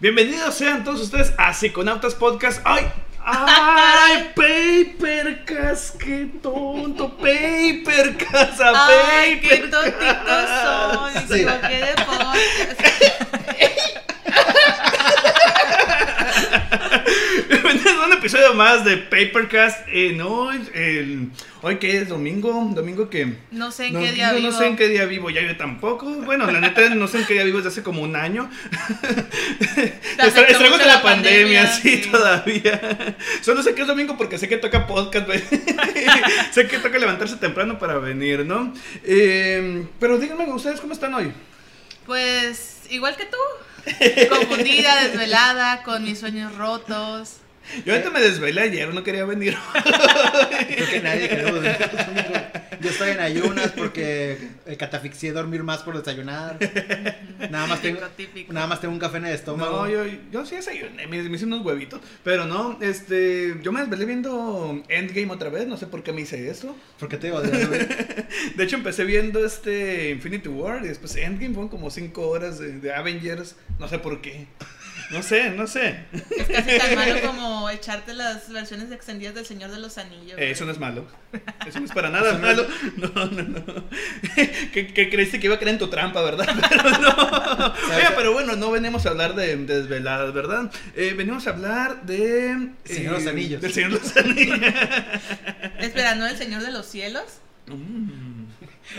Bienvenidos sean todos ustedes a Psiconautas Podcast. ¡Ay! ¡Ay! ¡Papercast! ¡Qué tonto! ¡Papercast! ¡A Ay, qué Papercast! tontitos son. Sí a un episodio más de Papercast. En hoy, el, hoy que es domingo, domingo que No sé en no, qué día no, vivo. no sé en qué día vivo, ya yo tampoco. Bueno, la neta no sé en qué día vivo desde hace como un año. Estragos de la, la pandemia, pandemia, sí, sí. todavía. Solo sé que es domingo porque sé que toca podcast, sé que toca levantarse temprano para venir, ¿no? Eh, pero díganme, ¿ustedes cómo están hoy? Pues igual que tú. Confundida, desvelada, con mis sueños rotos. Yo ahorita me desvelé ayer, no quería venir. Creo que nadie queremos. Yo estoy en ayunas porque eh, catafixié dormir más por desayunar. Nada más tengo, Típico, nada más tengo un café en el estómago. No, yo, yo sí desayuné, me, me hice unos huevitos. Pero no, este, yo me desvelé viendo Endgame otra vez, no sé por qué me hice eso. ¿Por qué te güey? De hecho, empecé viendo este Infinity War y después Endgame fueron como 5 horas de, de Avengers, no sé por qué. No sé, no sé. Es casi tan malo como echarte las versiones extendidas del Señor de los Anillos. Eh, eso no es malo. Eso no es para nada malo. No, no, no. que, que creíste que iba a caer en tu trampa, ¿verdad? Pero no. Oye, pero bueno, no venimos a hablar de, de desveladas, ¿verdad? Eh, venimos a hablar de. eh, Señor de los Anillos. Del Señor de los Anillos. Espera, ¿no el Señor de los Cielos? Mm.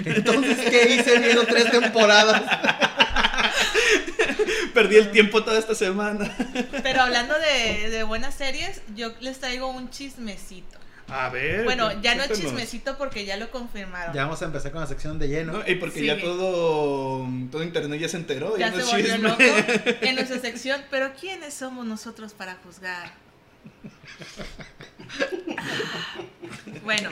Entonces, ¿qué hice viendo tres temporadas? Perdí el tiempo toda esta semana. Pero hablando de, de buenas series, yo les traigo un chismecito. A ver. Bueno, ya no es chismecito porque ya lo confirmaron. Ya vamos a empezar con la sección de lleno. No, y porque Sí. ya todo, todo internet ya se enteró. Ya, ya no se es volvió chisme. loco en nuestra sección, pero ¿quiénes somos nosotros para juzgar? Bueno,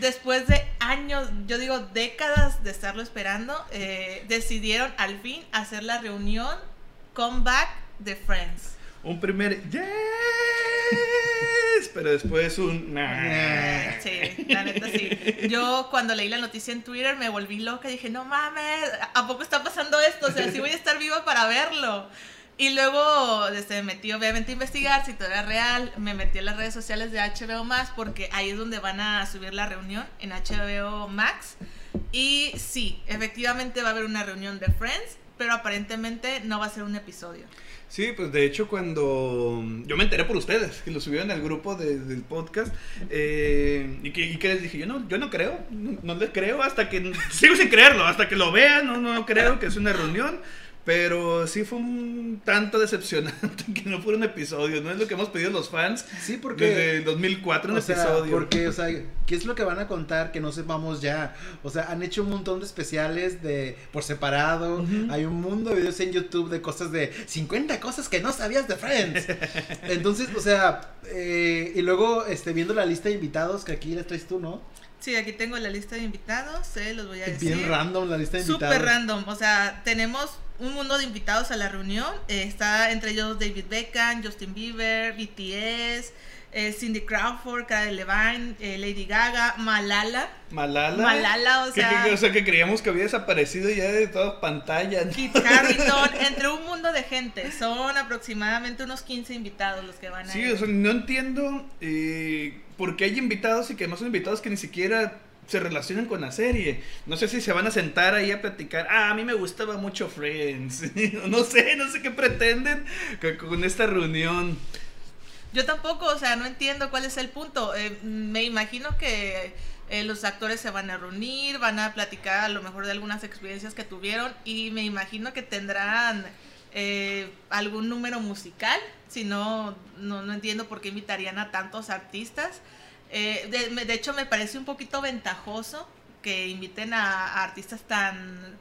después de años, yo digo décadas de estarlo esperando, eh, decidieron al fin hacer la reunión comeback de Friends. Un primer yes, pero después un nah. Sí, la neta sí. Yo cuando leí la noticia en Twitter me volví loca y dije, no mames, ¿a poco está pasando esto? O sea, sí voy a estar viva para verlo. Y luego este, me metí obviamente a investigar si todo era real. Me metí en las redes sociales de HBO Max porque ahí es donde van a subir la reunión en HBO Max. Y sí, efectivamente va a haber una reunión de Friends, pero aparentemente no va a ser un episodio. Sí, pues de hecho cuando yo me enteré por ustedes, que lo subieron al grupo de- del podcast, eh, y, que, y que les dije, yo no, yo no creo, no, no les creo hasta que, sigo sin creerlo, hasta que lo vean, no, no creo que es una reunión. Pero sí fue un tanto decepcionante que no fuera un episodio, no es lo que hemos pedido los fans Sí, porque. desde el 2004, un O sea, episodio. porque, o sea, ¿qué es lo que van a contar que no sepamos ya? O sea, han hecho un montón de especiales de por separado. Hay un mundo de videos en YouTube de cosas de 50 cosas que no sabías de Friends. Entonces, o sea, eh, y luego este viendo la lista de invitados que aquí les traes tú, ¿no? Sí, aquí tengo la lista de invitados, eh, los voy a decir. Bien random la lista de invitados. Súper random, o sea, tenemos un mundo de invitados a la reunión. eh, está entre ellos David Beckham, Justin Bieber, BTS, eh, Cindy Crawford, Cara Levine, eh, Lady Gaga, Malala. Malala. Malala, o sea- que- o sea, que creíamos que había desaparecido ya de toda pantalla. ¿no? Kit Harington, entre un mundo de gente. Son aproximadamente unos 15 invitados los que van a Sí, ir. o sea, no entiendo por qué hay invitados y que no son invitados que ni siquiera se relacionan con la serie. No sé si se van a sentar ahí a platicar. Ah, a mí me gustaba mucho Friends. no sé, no sé qué pretenden con, esta reunión. Yo tampoco, o sea, no entiendo cuál es el punto. Eh, me imagino que eh, los actores se van a reunir, van a platicar a lo mejor de algunas experiencias que tuvieron y me imagino que tendrán eh, algún número musical. Si no, no entiendo por qué invitarían a tantos artistas. Eh, de, de hecho, me parece un poquito ventajoso que inviten a, a artistas tan,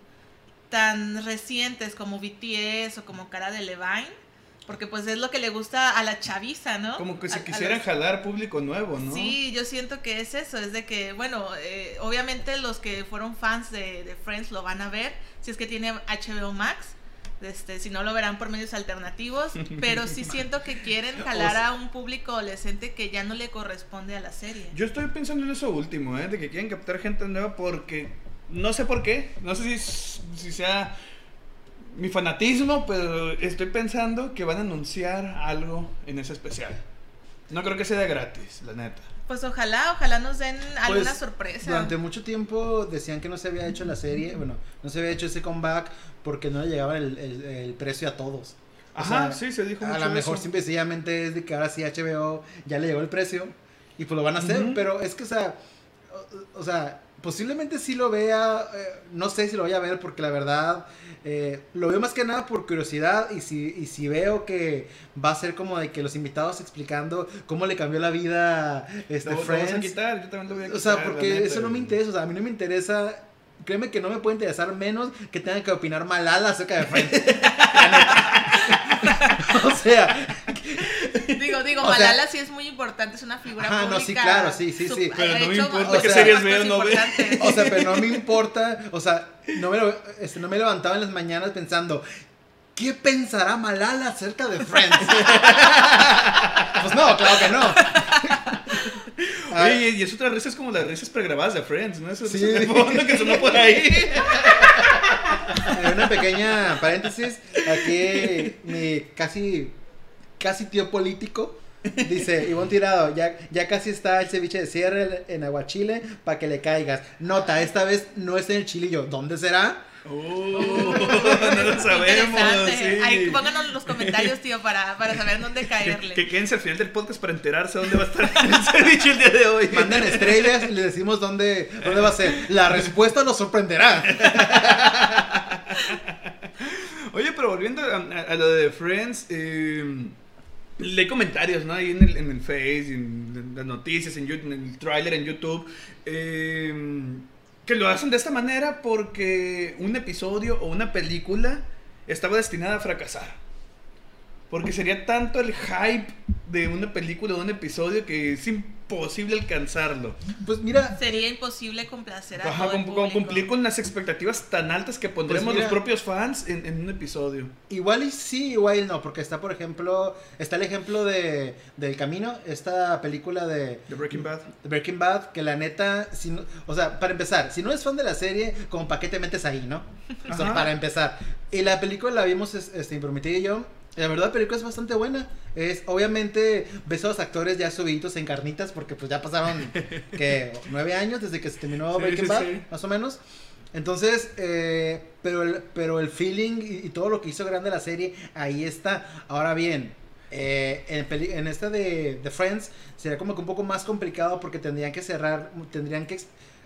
tan recientes como BTS o como Cara de Levine. Porque pues es lo que le gusta a la chaviza, ¿no? Como que A- se a quisieran los- jalar público nuevo, ¿no? Sí, yo siento que es eso, es de que, bueno, eh, obviamente los que fueron fans de, de Friends lo van a ver, si es que tiene HBO Max, este, si no lo verán por medios alternativos, pero sí siento que quieren jalar a un público adolescente que ya no le corresponde a la serie. Yo estoy pensando en eso último, ¿eh? De que quieren captar gente nueva porque no sé por qué. No sé si, si sea mi fanatismo, pero estoy pensando que van a anunciar algo en ese especial. No creo que sea de gratis, la neta. Pues ojalá, ojalá nos den alguna Pues, sorpresa. Durante mucho tiempo decían que no se había hecho la serie, bueno, no se había hecho ese comeback porque no le llegaba el, el- el precio a todos. O Ajá, sea, sí, se dijo A lo mejor eso. simple y sencillamente es de que ahora sí HBO ya le llegó el precio y pues lo van a hacer, pero es que, o sea, o, o sea, posiblemente sí lo vea, eh, no sé si lo voy a ver porque la verdad eh, lo veo más que nada por curiosidad y si, y si veo que va a ser como de que los invitados explicando cómo le cambió la vida este, Lo, lo vamos a Friends. quitar, yo también lo voy a quitar. O sea, porque eso no me interesa, o sea, a mí no me interesa, créeme que no me puede interesar menos que tengan que opinar malala acerca de Friends. O sea, Digo, digo, O sea- Malala sí es muy importante, es una figura Ajá, no, pública. sí, claro, sí, sí, sí. Pero no me importa series o no o sea, pero no me importa, o sea, no me, este, no me levantaba en las mañanas pensando, ¿qué pensará Malala acerca de Friends? pues no, claro que no. Ah, Oye, y es otra risa, es como las risas pregrabadas de Friends, ¿no? Esas Sí. risas de fondo que sonó por ahí. Una pequeña paréntesis. Aquí mi casi, casi tío político dice, Ivonne Tirado, ya, ya casi está el ceviche de cierre en aguachile para que le caigas. Nota, esta vez no es en el chilillo. ¿Dónde será? Oh, no lo sabemos. Sí. Ahí pónganos en los comentarios, tío, para, para saber dónde Que, caerle. que quédense al final del podcast para enterarse dónde va a estar el ceviche el día de hoy. Manden estrellas y le decimos dónde, dónde va a ser. La respuesta los sorprenderá. Oye, pero volviendo a, a- a lo de Friends, eh, leí comentarios, ¿no? Ahí en el, en el Face, en, las noticias, en, en el tráiler en YouTube, eh, que lo hacen de esta manera porque un episodio o una película estaba destinada a fracasar. Porque sería tanto el hype de una película o de un episodio que es imposible alcanzarlo. Pues mira, Sería imposible complacer a Ajá, todo el público. cumplir con las expectativas tan altas que pondremos Pues mira. los propios fans en, en un episodio. igual y sí, igual y no, porque está, por ejemplo, está el ejemplo de del Camino, esta película de The Breaking Bad. de Breaking Bad, que la neta, si no- o sea, para empezar, si no es fan de la serie, como para qué te metes ahí, ¿no? O sea, para empezar. Y la película la vimos, es- este, Imprometida y yo. La verdad, la película es bastante buena. Es, obviamente, ves a los actores ya subidos en carnitas, porque pues ya pasaron, que Nueve años desde que se terminó Sí, Breaking sí, Bad, sí. más o menos. Entonces, eh, pero, el, pero el feeling y, y todo lo que hizo grande la serie, ahí está. Ahora bien, eh, en, peli- en esta de, de Friends sería como que un poco más complicado porque tendrían que cerrar, tendrían que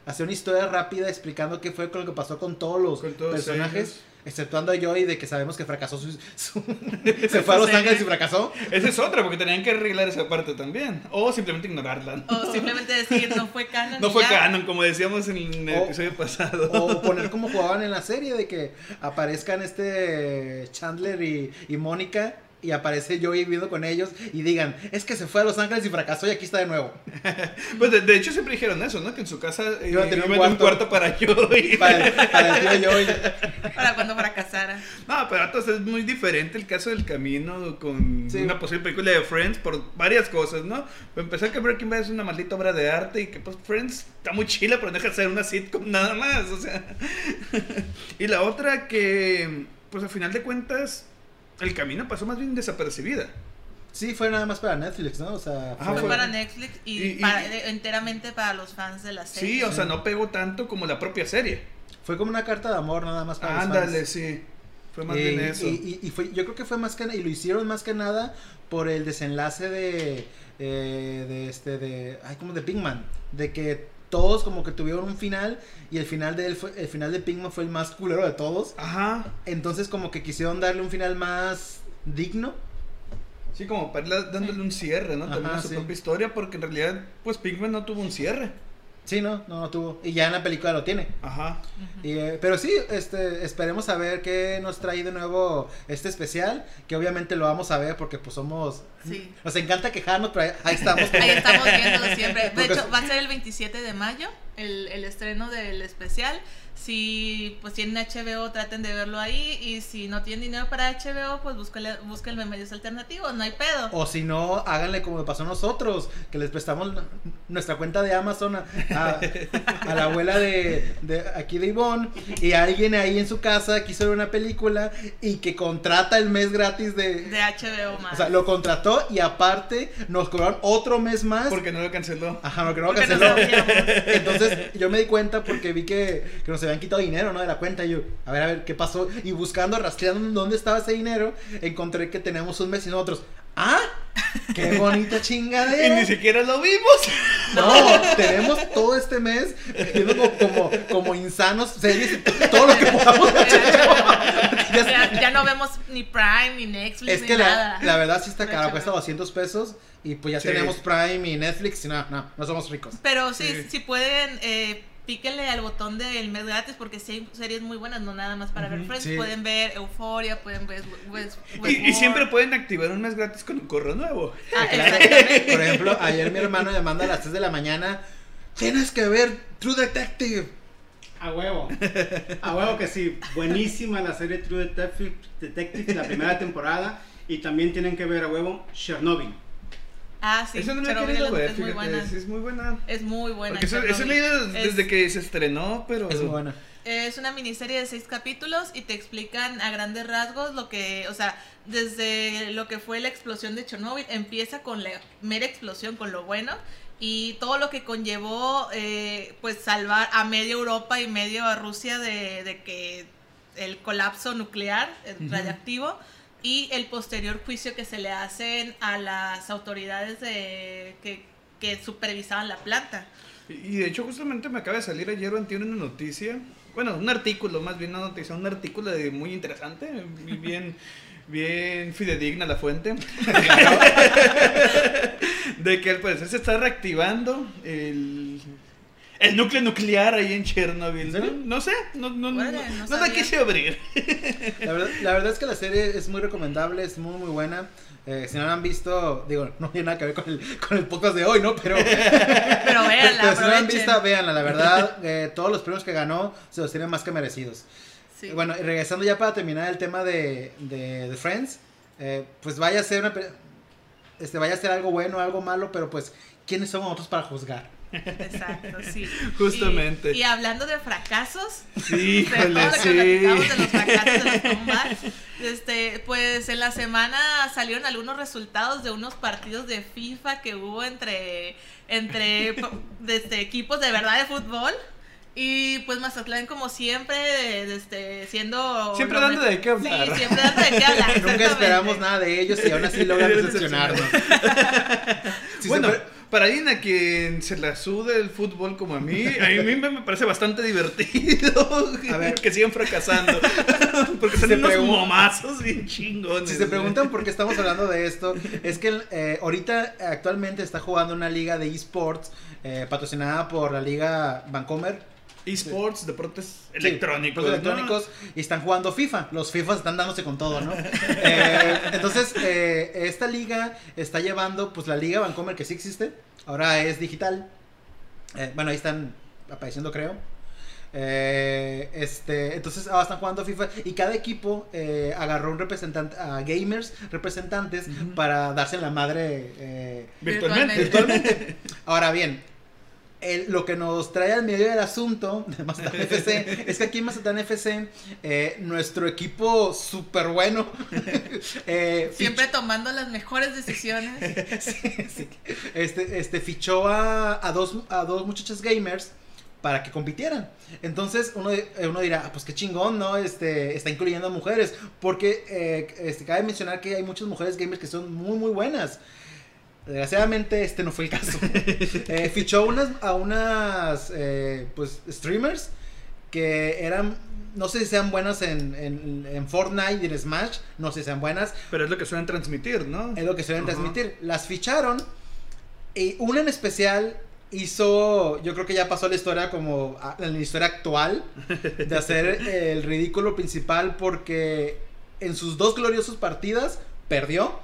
hacer una historia rápida explicando qué fue con lo que pasó con todos los Con todos personajes, ellos. Exceptuando a Joey de que sabemos que fracasó su, su- se fue a Los Ángeles y fracasó. Esa es otra, porque tenían que arreglar esa parte también. O simplemente ignorarla. O simplemente decir, no fue canon. No fue ya. canon, como decíamos en el O- episodio pasado. O poner como jugaban en la serie de que aparezcan este Chandler y, y Mónica y aparece Joey viviendo con ellos y digan, es que se fue a Los Ángeles y fracasó y aquí está de nuevo. Pues de, de hecho siempre dijeron eso, ¿no? Que en su casa eh, Iba a tener un a cuarto. para Joey. Para el, para el tío Joey. Para cuando fracasara. No, pero entonces es muy diferente el caso del camino con Sí. una posible película de Friends por varias cosas, ¿no? Para empezar que Breaking Bad es una maldita obra de arte y que pues Friends está muy chila, pero no deja de ser una sitcom nada más, o sea. y la otra que, pues a final de cuentas, el camino pasó más bien desapercibida. Sí, fue nada más para Netflix, ¿no? O sea, Ah, fue, Fue fue- para Netflix y, y- y- para- enteramente para los fans de la serie. Sí, o sea, no pegó tanto como la propia serie. fue como una carta de amor nada más para los Ándale, fans. sí. Fue más Eh, bien eso. Y, y- y fue, yo creo que fue más que y lo hicieron más que nada por el desenlace de, eh, de este, de, ay, como de Pinkman, de que todos como que tuvieron un final y el final de él fue, el final de Pinkman fue el más culero de todos, Ajá. entonces como que quisieron darle un final más digno. Sí, como para dándole un cierre, ¿no? También Ajá, a su sí. propia historia, porque en realidad, pues Pinkman no tuvo un cierre. Sí, no, no, no tuvo y ya en la película lo tiene. Ajá. Y, eh, pero sí, este, esperemos a ver qué nos trae de nuevo este especial, que obviamente lo vamos a ver porque pues somos, Sí. nos encanta quejarnos, pero ahí, ahí estamos. Ahí estamos viéndolo siempre. De Porque- hecho, va a ser el 27 de mayo. el, el estreno del especial. Si pues tienen HBO, traten de verlo ahí. Y si no tienen dinero para HBO, pues búsquenle, búsquenle medios alternativos, no hay pedo. O si no, háganle como pasó a nosotros, que les prestamos nuestra cuenta de Amazon a, a- a la abuela de, de aquí de Ivonne y alguien ahí en su casa quiso ver una película y que contrata el mes gratis de... De HBO más. O sea, lo contrató y aparte nos cobraron otro mes más. Porque no lo canceló. Ajá, porque no lo Porque no canceló. Entonces yo me di cuenta porque vi que, que nos habían quitado dinero, ¿no? De la cuenta. Y yo, a ver, a ver, ¿qué pasó? Y buscando, rastreando dónde estaba ese dinero, encontré que teníamos un mes y nosotros. ¡Ah! ¡Qué bonita Y chingadera! ni siquiera lo vimos. No, tenemos todo este mes viendo como, como, como insanos series y todo lo que podamos. Ya ya, no vemos ni Prime, ni Netflix, Es ni que nada. la, la verdad sí está hecho, cuesta no. 200 pesos y pues ya Sí. tenemos Prime y Netflix y no, no, no somos ricos. Pero sí, Sí. si pueden, eh, píquenle al botón del mes gratis porque sí hay series muy buenas, no nada más para ver Friends. sí. Pueden ver Euphoria, pueden ver West, Y, siempre pueden activar un mes gratis con un correo nuevo. Ah, exactamente. Por ejemplo, ayer mi hermano me manda a las 3 de la mañana. Tienes que ver True Detective. A huevo. A huevo que sí. Buenísima la serie True Detective, Detective la primera temporada. Y también tienen que ver a huevo Chernobyl. Ah, sí, Eso no lo he querido ver, es muy buena. es muy buena. Es muy buena. Porque eso, eso he Es- desde que se estrenó, pero. Es muy buena. Es una miniserie de seis capítulos y te explican a grandes rasgos lo que, o sea, desde lo que fue la explosión de Chernobyl, empieza con la mera explosión, con lo bueno, y todo lo que conllevó, eh, pues, salvar a media Europa y medio a Rusia de, de que el colapso nuclear el Ujú. radiactivo y el posterior juicio que se le hacen a las autoridades de, que, que supervisaban la planta. Y de hecho, justamente me acaba de salir ayer o una noticia. Bueno, un artículo, más bien una noticia, un artículo de muy interesante, bien, bien fidedigna la fuente. de que al parecer se está reactivando el, el núcleo nuclear ahí en Chernobyl. ¿En? No, no sé, no, no, no, Órale, no no la quise abrir. La verdad, la verdad es que la serie es muy recomendable, es muy, muy buena. Eh, si no la han visto, digo, no tiene nada que ver con el, con el podcast de hoy, ¿no? Pero, Pero véanla, pero si no la han visto, véanla. La verdad, eh, todos los premios que ganó se los tienen más que merecidos. Sí. Bueno, y regresando ya para terminar el tema de, de, de Friends, eh, pues vaya a ser una, este, vaya a ser algo bueno, algo malo, pero pues, ¿quiénes somos nosotros para juzgar? Exacto, sí. Justamente. Y, y hablando de fracasos, Sí, de todo híjole, lo que sí. platicamos de los fracasos de los combats, este, pues en la semana salieron algunos resultados de unos partidos de FIFA que hubo entre, entre desde equipos de verdad de fútbol. Y pues Mazatlán, como siempre, este, siendo. Siempre dando de qué hablar. Sí, siempre dando de qué hablar. Nunca esperamos nada de ellos y aún así logran decepcionarnos. Bueno, para alguien a quien se la sude el fútbol como a mí, a mí me parece bastante divertido A ver. que sigan fracasando. Porque son se unos momazos bien chingones. Si se preguntan por qué estamos hablando de esto, es que eh, ahorita actualmente está jugando una liga de esports eh, patrocinada por la liga Vancomer. Esports, deportes Sí, electrónicos. deportes ¿no? electrónicos y están jugando FIFA. Los FIFA están dándose con todo, ¿no? Eh, entonces, eh, esta liga está llevando, pues la liga Vancomer que sí existe, ahora es digital. Eh, bueno, ahí están apareciendo, creo. Eh, este, entonces ahora están jugando FIFA y cada equipo eh, agarró un representante, a gamers representantes para darse la madre eh, Virtualmente. virtualmente. Ahora bien, el- lo que nos trae al medio del asunto de Mazatlán FC es que aquí en Mazatlán FC, eh, nuestro equipo súper bueno, eh, Siempre tomando las mejores decisiones. fichó, sí, este, este, fichó a, a dos, a dos muchachas gamers para que compitieran. Entonces uno, uno dirá, "Ah, pues qué chingón, ¿no? Este, está incluyendo a mujeres, porque eh, este, cabe mencionar que hay muchas mujeres gamers que son muy, muy buenas. Desgraciadamente este no fue el caso. Eh, fichó unas, a unas eh, pues streamers que eran, no sé si sean buenas en, en, en Fortnite y en Smash, no sé si sean buenas, Pero es lo que suelen transmitir, ¿no? es lo que suelen transmitir. Las ficharon y una en especial hizo, yo creo que ya pasó la historia como a- en la historia actual de hacer el ridículo principal porque en sus dos gloriosos partidas perdió,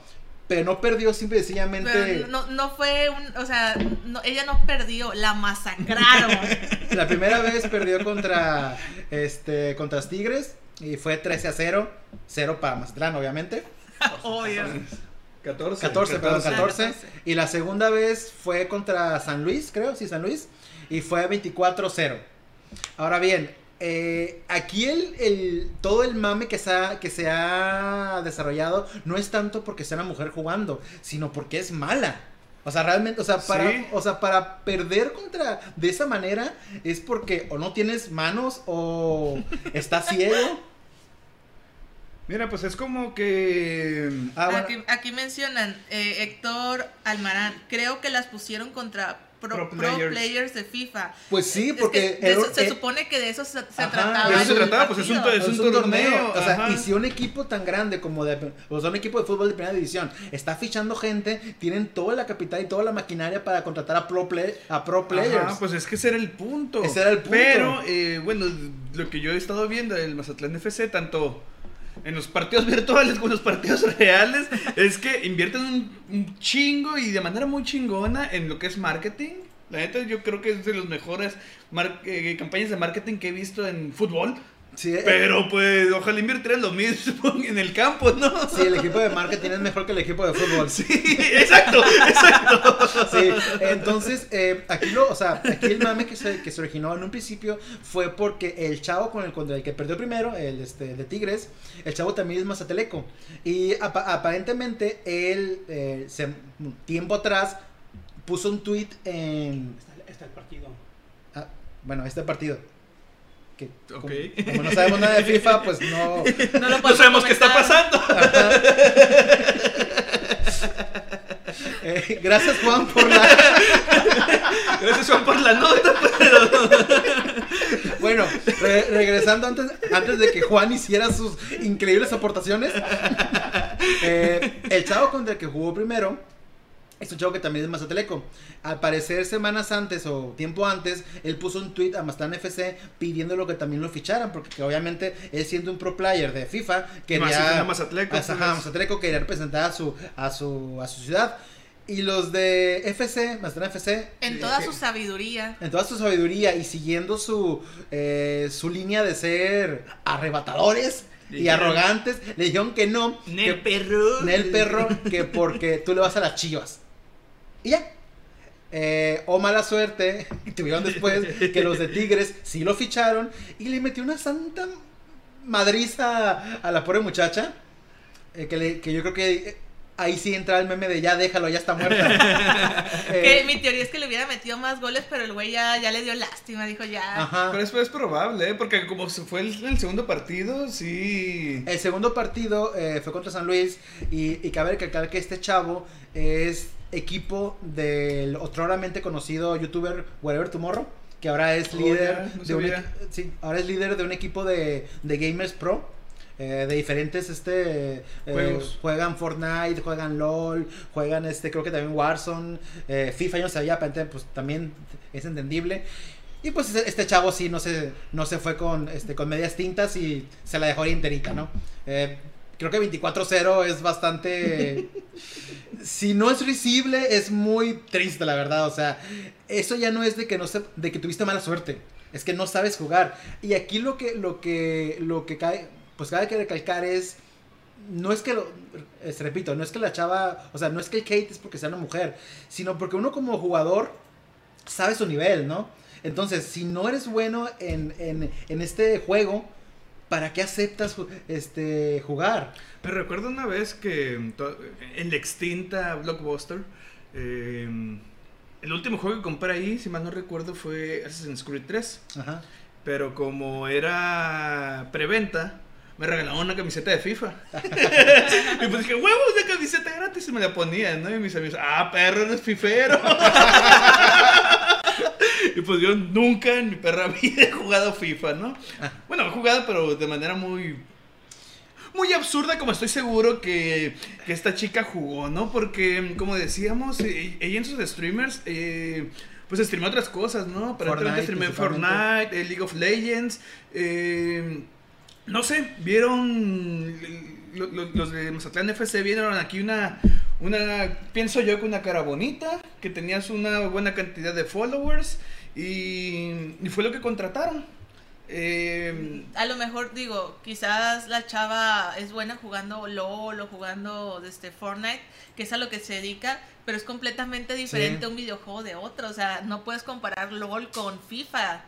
pero no perdió simple y sencillamente. Pero no, no fue un, o sea, no- ella no perdió, la masacraron. La primera vez perdió contra este contra los Tigres y fue 13 a 0, 0 para Mazatlán, obviamente. Obvio. 14. 14, perdón, 14. 14. Y la segunda vez fue contra San Luis, creo, sí, San Luis. Y fue 24-0. Ahora bien, eh, aquí el, el- todo el mame que se, ha, que se ha desarrollado no es tanto porque sea una mujer jugando, sino porque es mala. O sea, realmente, o sea, para, Sí. o sea, para perder contra de esa manera es porque o no tienes manos o estás ciego. Mira, pues es como que. Ah, bueno. aquí, aquí mencionan eh, Héctor Almarán. Creo que las pusieron contra pro, Pro pro players. de FIFA. Pues sí, Es que porque de eso- el- se eh, supone que de eso se, se Ajá, trataba. de eso se trataba, pues es un partido. es un torneo, O sea, ajá. y si un equipo tan grande como de, o sea, un equipo de fútbol de primera división está fichando gente, tienen toda la capital y toda la maquinaria para contratar a pro, play- a pro players. Ajá, pues es que ese era el punto. Ese era el punto. Pero, eh, bueno, lo que yo he estado viendo del Mazatlán FC, tanto en los partidos virtuales como en los partidos reales, es que invierten un, chingo y de manera muy chingona en lo que es marketing. La neta, yo creo que es de las mejores eh, campañas de marketing que he visto en fútbol. Sí, eh, Pero, pues, ojalá invirtieran lo mismo en el campo, ¿no? sí, el equipo de marketing es mejor que el equipo de fútbol. Sí, exacto, exacto. Sí, entonces, eh, aquí lo, o sea, aquí el mame que se, que se originó en un principio fue porque el chavo con el, contra el que perdió primero, el este, de Tigres, el chavo también es mazateleco. Y apa- aparentemente él, eh, se- tiempo atrás, puso un tweet en, Está, está el partido. ah, bueno, este partido. Que, como- no sabemos nada de FIFA, pues no... No lo No podemos sabemos qué está pasando. Eh, gracias Juan por la... Gracias, Juan, por la nota. Pero... Bueno, re- regresando antes, antes de que Juan hiciera sus increíbles aportaciones, eh, el chavo contra el que jugó primero es un chavo que también es mazateleco. Al parecer, semanas antes o tiempo antes, él puso un tweet a Mazatán FC pidiéndolo que también lo ficharan, porque que obviamente él siendo un pro player de FIFA, Más si quería, Mazatleco, Ajá, pues. Mazatleco quería representar a su, a su, a su ciudad. Y los de FC, Mazatán FC, En toda su sabiduría. en toda su sabiduría y siguiendo su, eh, su línea de ser arrebatadores y Dijeron- arrogantes, le dijeron que no, que, perro. Nel perro, que porque tú le vas a las chivas. Y ya. Eh, o mala suerte, tuvieron después que los de Tigres sí lo ficharon y le metió una santa madriza a la pobre muchacha. eh, que, le- que yo creo que eh, ahí sí entra el meme de ya déjalo, ya está muerta. Que Eh, mi teoría es que le hubiera metido más goles, pero el güey ya, ya le dio lástima. Dijo ya. ajá. Pero eso es probable, ¿eh? Porque como se fue el, el segundo partido, sí. El segundo partido eh, fue contra San Luis y, y cabe recalcar que este chavo es equipo del otroramente conocido youtuber Whatever Tomorrow, que ahora es Oh, líder no de un, sí, ahora es líder de un equipo de, de gamers pro. eh, de diferentes este eh, Juegos. juegan Fortnite, juegan LOL, juegan este creo que también Warzone, eh, FIFA yo no sabía, pues también es entendible. Y pues este, este chavo sí no se, no se fue con, este, con medias tintas y se la dejó ahí enterita, ¿no? Eh, creo que 24-0 es bastante... si no es risible, es muy triste, la verdad. O sea, eso ya no es de que, no se, de que tuviste mala suerte. Es que no sabes jugar. Y aquí lo que, lo que, lo que cae, pues cabe que recalcar es... No es que lo, repito, no es que la chava, o sea, no es que el Kate es porque sea una mujer, sino porque uno como jugador sabe su nivel, ¿no? Entonces, si no eres bueno en, en, en este juego, ¿para qué aceptas este, jugar? Pero recuerdo una vez que to- en la extinta Blockbuster, eh, el último juego que compré ahí, si mal no recuerdo, fue Assassin's Creed 3. Ajá. Pero como era preventa, me regalaron una camiseta de FIFA. y pues dije, huevos de camiseta gratis y me la ponía, ¿no? Y mis amigos, ah, perro, eres fifero. y pues yo nunca en mi perra vida he jugado FIFA, ¿no? Bueno, he jugado, pero de manera muy. Muy absurda, como estoy seguro que, que esta chica jugó, ¿no? Porque, como decíamos, eh, ella en sus streamers, eh, pues streamó otras cosas, ¿no? Aparentemente principalmente. Fortnite, eh, League of Legends, eh, no sé, vieron lo- lo- los de Mazatlán FC vieron aquí una una, pienso yo que una cara bonita, que tenías una buena cantidad de followers y, y fue lo que contrataron. Eh, A lo mejor digo, quizás la chava es buena jugando LOL o jugando este Fortnite, que es a lo que se dedica, pero es completamente diferente Sí. un videojuego de otro. O sea, no puedes comparar LOL con FIFA.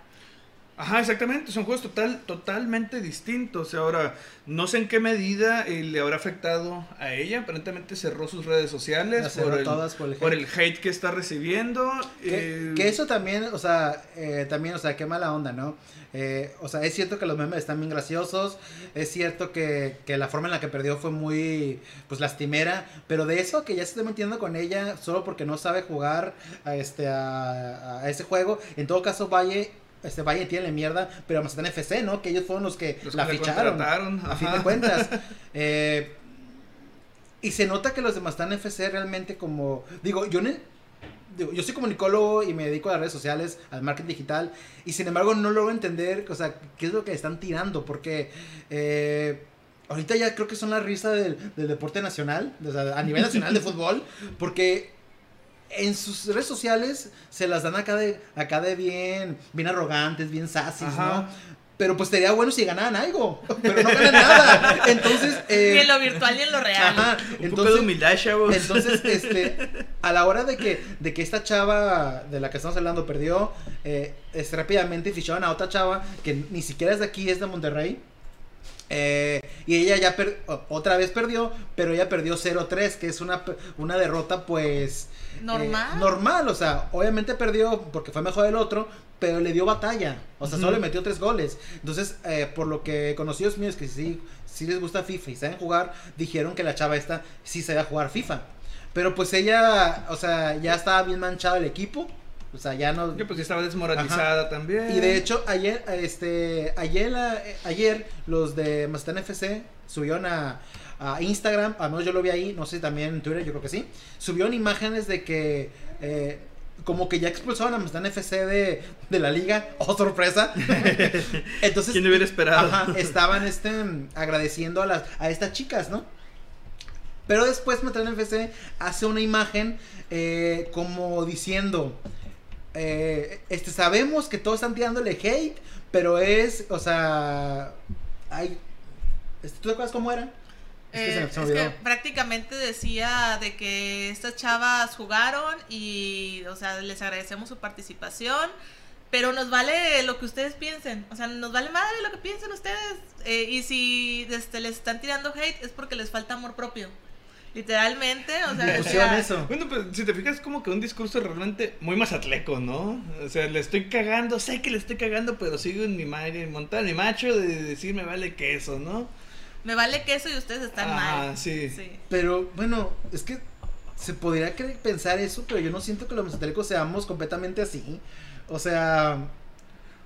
Ajá, exactamente, son juegos total, totalmente distintos. Ahora, no sé en qué medida eh, le habrá afectado a ella. Aparentemente cerró sus redes sociales por el, todas por el por hate. el hate que está recibiendo. Que, eh, que eso también, o sea, eh, también, o sea, qué mala onda, ¿no? Eh, o sea, es cierto que los memes están bien graciosos, es cierto que, que la forma en la que perdió fue muy, pues, lastimera, pero de eso que ya se esté metiendo con ella solo porque no sabe jugar a, este, a, a ese juego, en todo caso, Valle, este, Valle tiene mierda, pero Mazatlán FC, ¿no? Que ellos fueron los que los que la la ficharon, a fin de cuentas. Eh, y se nota que los de Mazatlán FC realmente como, digo, yo digo, yo soy comunicólogo y me dedico a las redes sociales, al marketing digital, y sin embargo no logro entender, o sea, qué es lo que están tirando, porque eh, ahorita ya creo que son la risa del, del deporte nacional, o sea, a nivel nacional de fútbol, porque en sus redes sociales se las dan acá de, acá de bien, bien arrogantes, bien Ajá. ¿no? Pero pues sería bueno si ganaran algo, pero no ganan nada. Entonces, eh, Ni en lo virtual ni en lo real. ajá, Un poco de entonces, humildad, chavos. entonces, este, a la hora de que, de que esta chava de la que estamos hablando perdió, eh, este, rápidamente ficharon a otra chava que ni siquiera es de aquí, es de Monterrey. Eh, y ella ya per- otra vez perdió, pero ella perdió 0-3, que es una, una derrota pues... eh, Normal. normal, o sea, obviamente perdió porque fue mejor el otro, pero le dio batalla. O sea, solo le metió tres goles. Entonces, eh, por lo que conocidos míos que sí, sí les gusta FIFA y saben jugar, dijeron que la chava esta sí sabía jugar FIFA. Pero pues ella, o sea, ya estaba bien manchado el equipo. O sea, ya no... Yo pues ya estaba desmoralizada también. Y de hecho, ayer, este, ayer, la- ayer los de Mazatlán FC subieron a, a Instagram, al menos yo lo vi ahí, no sé, también en Twitter, yo creo que sí, subieron imágenes de que, eh, como que ya expulsaron a Mazatlán FC de, de la liga, oh sorpresa. Entonces, ¿Quién hubiera esperado? Ajá, estaban este, agradeciendo a, las, a estas chicas, ¿no? Pero después Mazatlán FC hace una imagen eh, como diciendo, eh, este, sabemos que todos están tirándole hate, pero es, o sea, hay, este, ¿tú te acuerdas cómo era? Es que Eh, es que prácticamente decía de que estas chavas jugaron y, o sea, les agradecemos su participación, pero nos vale lo que ustedes piensen, o sea, nos vale madre lo que piensen ustedes. Eh, y si este, les están tirando hate es porque les falta amor propio. Literalmente, o sea, eso. Bueno, pues si te fijas, es como que un discurso realmente muy mazatleco, ¿no? O sea, le estoy cagando, sé que le estoy cagando, pero sigo en mi madre, montar mi macho de decir me vale queso, ¿no? me vale queso y ustedes están Ah, mal. sí. Sí. Pero bueno, es que se podría pensar eso, pero yo no siento que los mesotelecos seamos completamente así. O sea,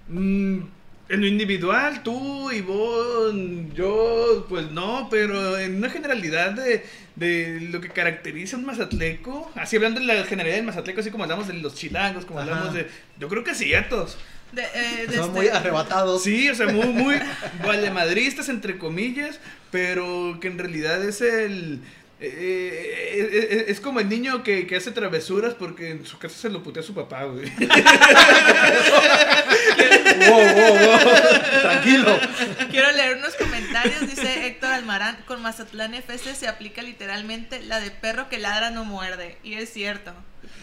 Mm, en lo individual, tú, Ivonne, yo, pues no, pero en una generalidad de, de lo que caracteriza a un mazatleco, así hablando de la generalidad del mazatleco, así como hablamos de los chilangos, como Ajá. hablamos de... Yo creo que ciertos. De, eh, de son este- muy arrebatados. Sí, o sea, muy, muy valemadristas, entre comillas, pero que en realidad es el... eh, eh, eh, es como el niño que, que hace travesuras porque en su casa se lo putea a su papá, güey. Wow, wow, wow. Tranquilo. Quiero leer unos comentarios. Dice Héctor Almarán: Con Mazatlán FC se aplica literalmente la de perro que ladra no muerde. Y es cierto.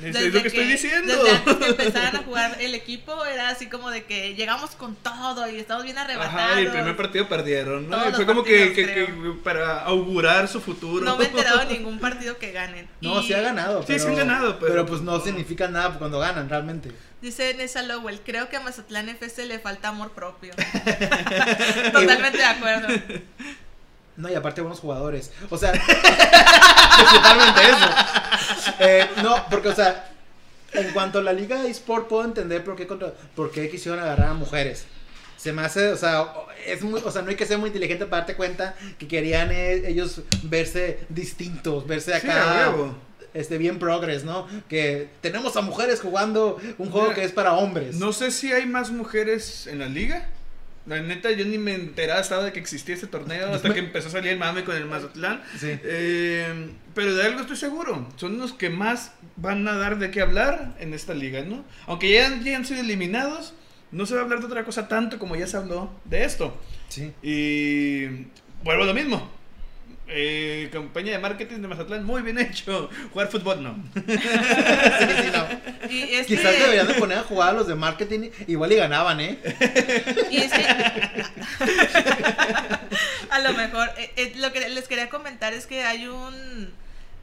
Es lo que estoy diciendo. Desde antes que empezaran a jugar el equipo, era así como de que llegamos con todo y estamos bien arrebatados. Ajá, y el primer partido perdieron, ¿no? Todos Fue los como que, partidos, que- que creo. para augurar su futuro. No me he enterado de ningún partido que ganen. No, Y sí ha ganado. Sí, pero, sí han ganado, pero- pues no significa nada cuando ganan, realmente. Dice Nessa Lowell: Creo que a Mazatlán FC le falta amor propio. Totalmente de acuerdo. No, y aparte buenos jugadores. O sea, principalmente eso. Eh, no, porque, o sea, en cuanto a la liga de eSport, puedo entender por qué, contra- por qué quisieron agarrar a mujeres. Se me hace, o sea, es muy, o sea, no hay que ser muy inteligente para darte cuenta que querían eh, ellos verse distintos, verse Sí, acá. huevo. este, bien progres, ¿no? Que tenemos a mujeres jugando un juego Mira, que es para hombres. No sé si hay más mujeres en la liga, La neta, yo ni me enteraba estaba de que existía ese torneo hasta que empezó a salir el mame con el Mazatlán. Sí. Eh, pero de algo estoy seguro. Son los que más van a dar de qué hablar en esta liga, ¿no? Aunque ya, ya han sido eliminados, no se va a hablar de otra cosa tanto como ya se habló de esto. Sí. Y vuelvo a lo mismo. Eh, campaña de marketing de Mazatlán, muy bien hecho. Jugar fútbol no. Sí, sí, no. Y es Quizás que- deberían de poner a jugar a los de marketing, igual y ganaban, ¿eh? Y es que, a lo mejor, eh, eh, lo que les quería comentar es que hay un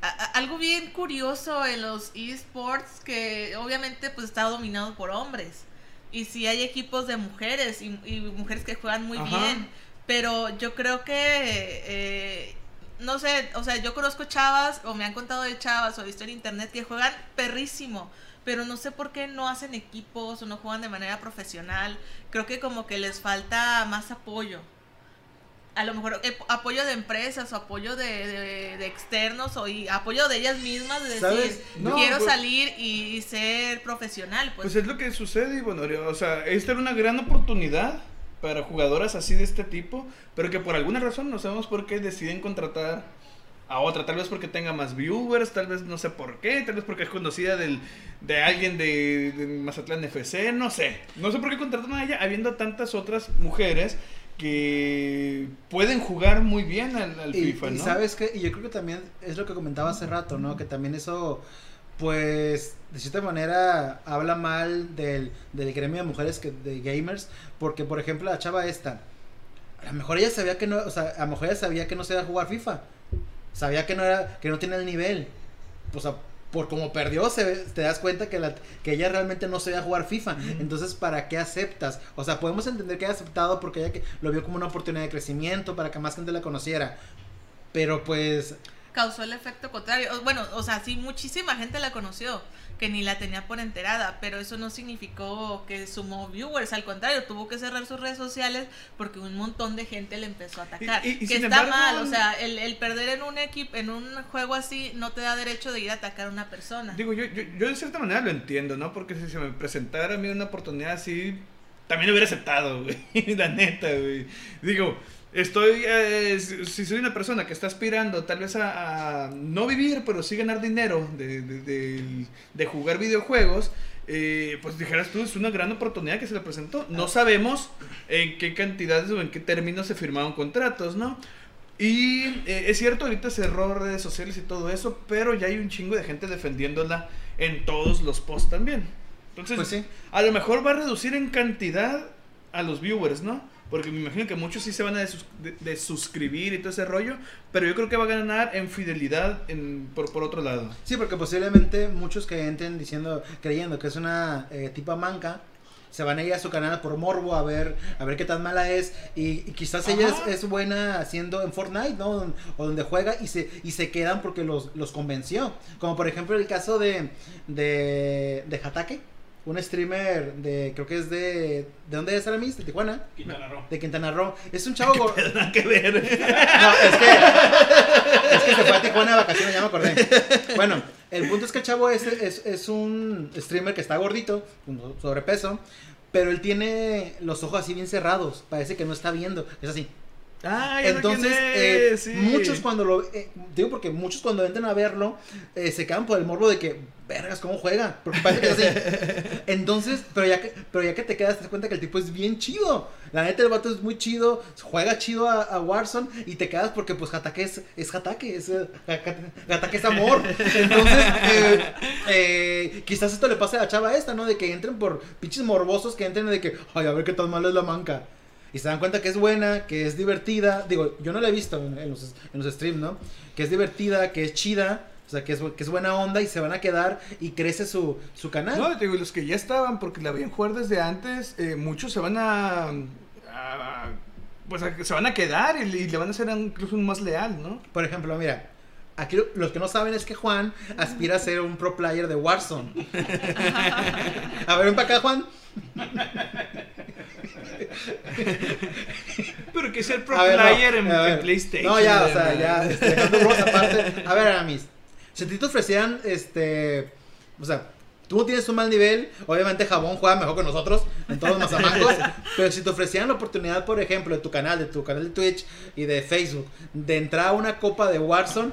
a- algo bien curioso en los esports que obviamente pues está dominado por hombres. Y sí hay equipos de mujeres y, y mujeres que juegan muy Ajá. bien. Pero yo creo que, eh, no sé, o sea, yo conozco chavas o me han contado de chavas o he visto en internet que juegan perrísimo. Pero no sé por qué no hacen equipos o no juegan de manera profesional. Creo que como que les falta más apoyo. A lo mejor eh, apoyo de empresas o apoyo de, de- de externos o y apoyo de ellas mismas de decir, quiero pues- salir y, ser profesional. Pues, Pues es lo que sucede y bueno, o sea, esta era una gran oportunidad para jugadoras así de este tipo, pero que por alguna razón no sabemos por qué deciden contratar a otra, tal vez porque tenga más viewers, tal vez no sé por qué, tal vez porque es conocida del, de alguien de, de Mazatlán FC, no sé, no sé por qué contratan a ella, habiendo tantas otras mujeres que pueden jugar muy bien al, al Y, FIFA, y ¿no? sabes que, y yo creo que también es lo que comentaba hace rato, ¿no? Que también eso, pues, de cierta manera habla mal del, del gremio de mujeres que, de gamers, porque por ejemplo la chava esta, a lo mejor ella sabía que no, o sea, a lo mejor ella sabía que no sabía jugar FIFA, sabía que no era, que no tenía el nivel, o sea, por como perdió, se, te das cuenta que, la, que ella realmente no sabía jugar FIFA. Entonces, ¿para qué aceptas? O sea, podemos entender que haya aceptado porque ella que lo vio como una oportunidad de crecimiento para que más gente la conociera. Pero pues, causó el efecto contrario. Bueno, o sea, sí, muchísima gente la conoció, que ni la tenía por enterada, pero eso no significó que sumó viewers, al contrario, tuvo que cerrar sus redes sociales porque un montón de gente le empezó a atacar. Y- y- y que está embargo, mal, o sea, el, el perder en un equipo, en un juego así, no te da derecho de ir a atacar a una persona. Digo, yo, yo, yo de cierta manera lo entiendo, ¿no? Porque si se me presentara a mí una oportunidad así, también lo hubiera aceptado, güey. La neta, güey. Digo, estoy, eh, si, soy una persona que está aspirando tal vez a, a no vivir, pero sí ganar dinero de, de, de- de jugar videojuegos, eh, pues dijeras tú, es una gran oportunidad que se le presentó. No sabemos en qué cantidades o en qué términos se firmaron contratos, ¿no? Y eh, es cierto, ahorita cerró redes sociales y todo eso, pero ya hay un chingo de gente defendiéndola en todos los posts también. Entonces, Pues sí. a lo mejor va a reducir en cantidad a los viewers, ¿no? Porque me imagino que muchos sí se van a desus- de- desuscribir y todo ese rollo, pero yo creo que va a ganar en fidelidad en, por, por otro lado. sí, porque posiblemente muchos que entren diciendo, creyendo que es una eh, tipa manca, se van a ir a su canal por morbo a ver a ver qué tan mala es y, y quizás ella es buena haciendo en Fortnite, ¿no? O donde juega y se y se quedan porque los, los convenció. Como por ejemplo el caso de de de Hatake, un streamer de creo que es de ¿de dónde es Aramis? De Tijuana, Quintana Roo. de Quintana Roo. Es un chavo go- Nada que ver. No, es que, es que se fue a Tijuana de vacaciones, ya me acordé. Bueno, el punto es que el chavo es, es, es un streamer que está gordito, con sobrepeso, pero él tiene los ojos así bien cerrados, parece que no está viendo, es así. Ah, ya Entonces, es, eh, sí. muchos cuando lo, eh, digo porque muchos cuando entran a verlo, eh, se quedan por el morbo de que, vergas, ¿cómo juega? Porque parece que es así. Entonces, pero ya que, pero ya que te quedas, te das cuenta que el tipo es bien chido. La neta, el vato es muy chido, juega chido a, a Warzone y te quedas porque pues Hatake es, es Hatake, es, Hatake es amor. Entonces, quizás esto le pase a la chava esta, ¿no? De que entren por pinches morbosos que entren de que, ay, a ver qué tan malo es la manca. Y se dan cuenta que es buena, que es divertida. Digo, yo no la he visto en, en los, en los streams, ¿no? Que es divertida, que es chida. O sea, que es, que es buena onda y se van a quedar y crece su, su canal. No, te digo, los que ya estaban, porque la veían jugar desde antes, eh, muchos se van a, a- Pues se van a quedar y, le- y le van a hacer incluso un más leal, ¿no? Por ejemplo, mira. Aquí lo- los que no saben es que Juan aspira a ser un pro player de Warzone. A ver, ven para acá, Juan. Pero que sea el pro no, player en, ver. PlayStation. No, ya, o sea, ya, este, aparte. A ver, Aramis, si a ti te ofrecieran, este, o sea, tú no tienes un mal nivel, obviamente Jabón juega mejor que nosotros en todos los mazamangos, pero si te ofrecieran la oportunidad, por ejemplo, de tu canal, de tu canal de Twitch y de Facebook, de entrar a una copa de Warzone,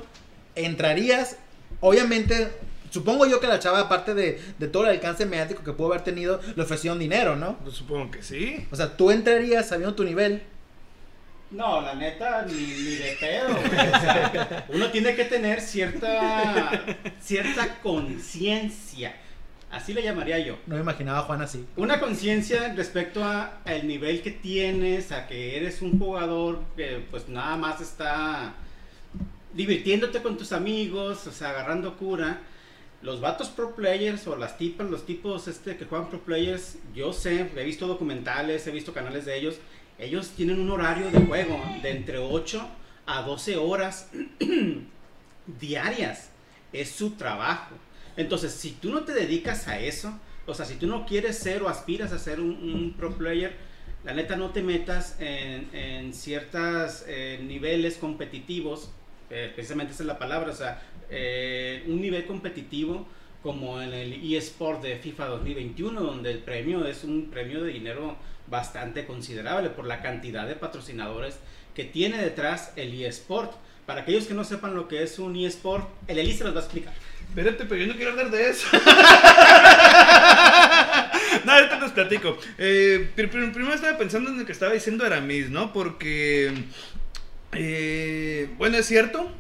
entrarías, obviamente... Supongo yo que la chava, aparte de, de todo el alcance mediático que pudo haber tenido, le ofrecieron dinero, ¿no? Pues supongo que sí. O sea, tú entrarías sabiendo tu nivel. No, la neta, ni, ni de pedo, güey. O sea, uno tiene que tener cierta, cierta conciencia. Así le llamaría yo. No me imaginaba a Juan así. Una conciencia respecto a el nivel que tienes, a que eres un jugador que pues nada más está divirtiéndote con tus amigos, o sea, agarrando cura. Los vatos pro players o las tipas, los tipos este que juegan pro players, yo sé, he visto documentales, he visto canales de ellos, ellos tienen un horario de juego de entre 8 a 12 horas diarias. Es su trabajo. Entonces, si tú no te dedicas a eso, o sea, si tú no quieres ser o aspiras a ser un, pro player, la neta no te metas en, en ciertos niveles competitivos, eh, precisamente esa es la palabra, o sea, eh, un nivel competitivo como en el eSport de FIFA 2021, donde el premio es un premio de dinero bastante considerable por la cantidad de patrocinadores que tiene detrás el eSport. Para aquellos que no sepan lo que es un eSport, el Elise los va a explicar. Espérate, pero yo no quiero hablar de eso. no, ahorita les platico. Eh, pr- pr- primero estaba pensando en lo que estaba diciendo Aramis, ¿no? Porque, eh, bueno, es cierto.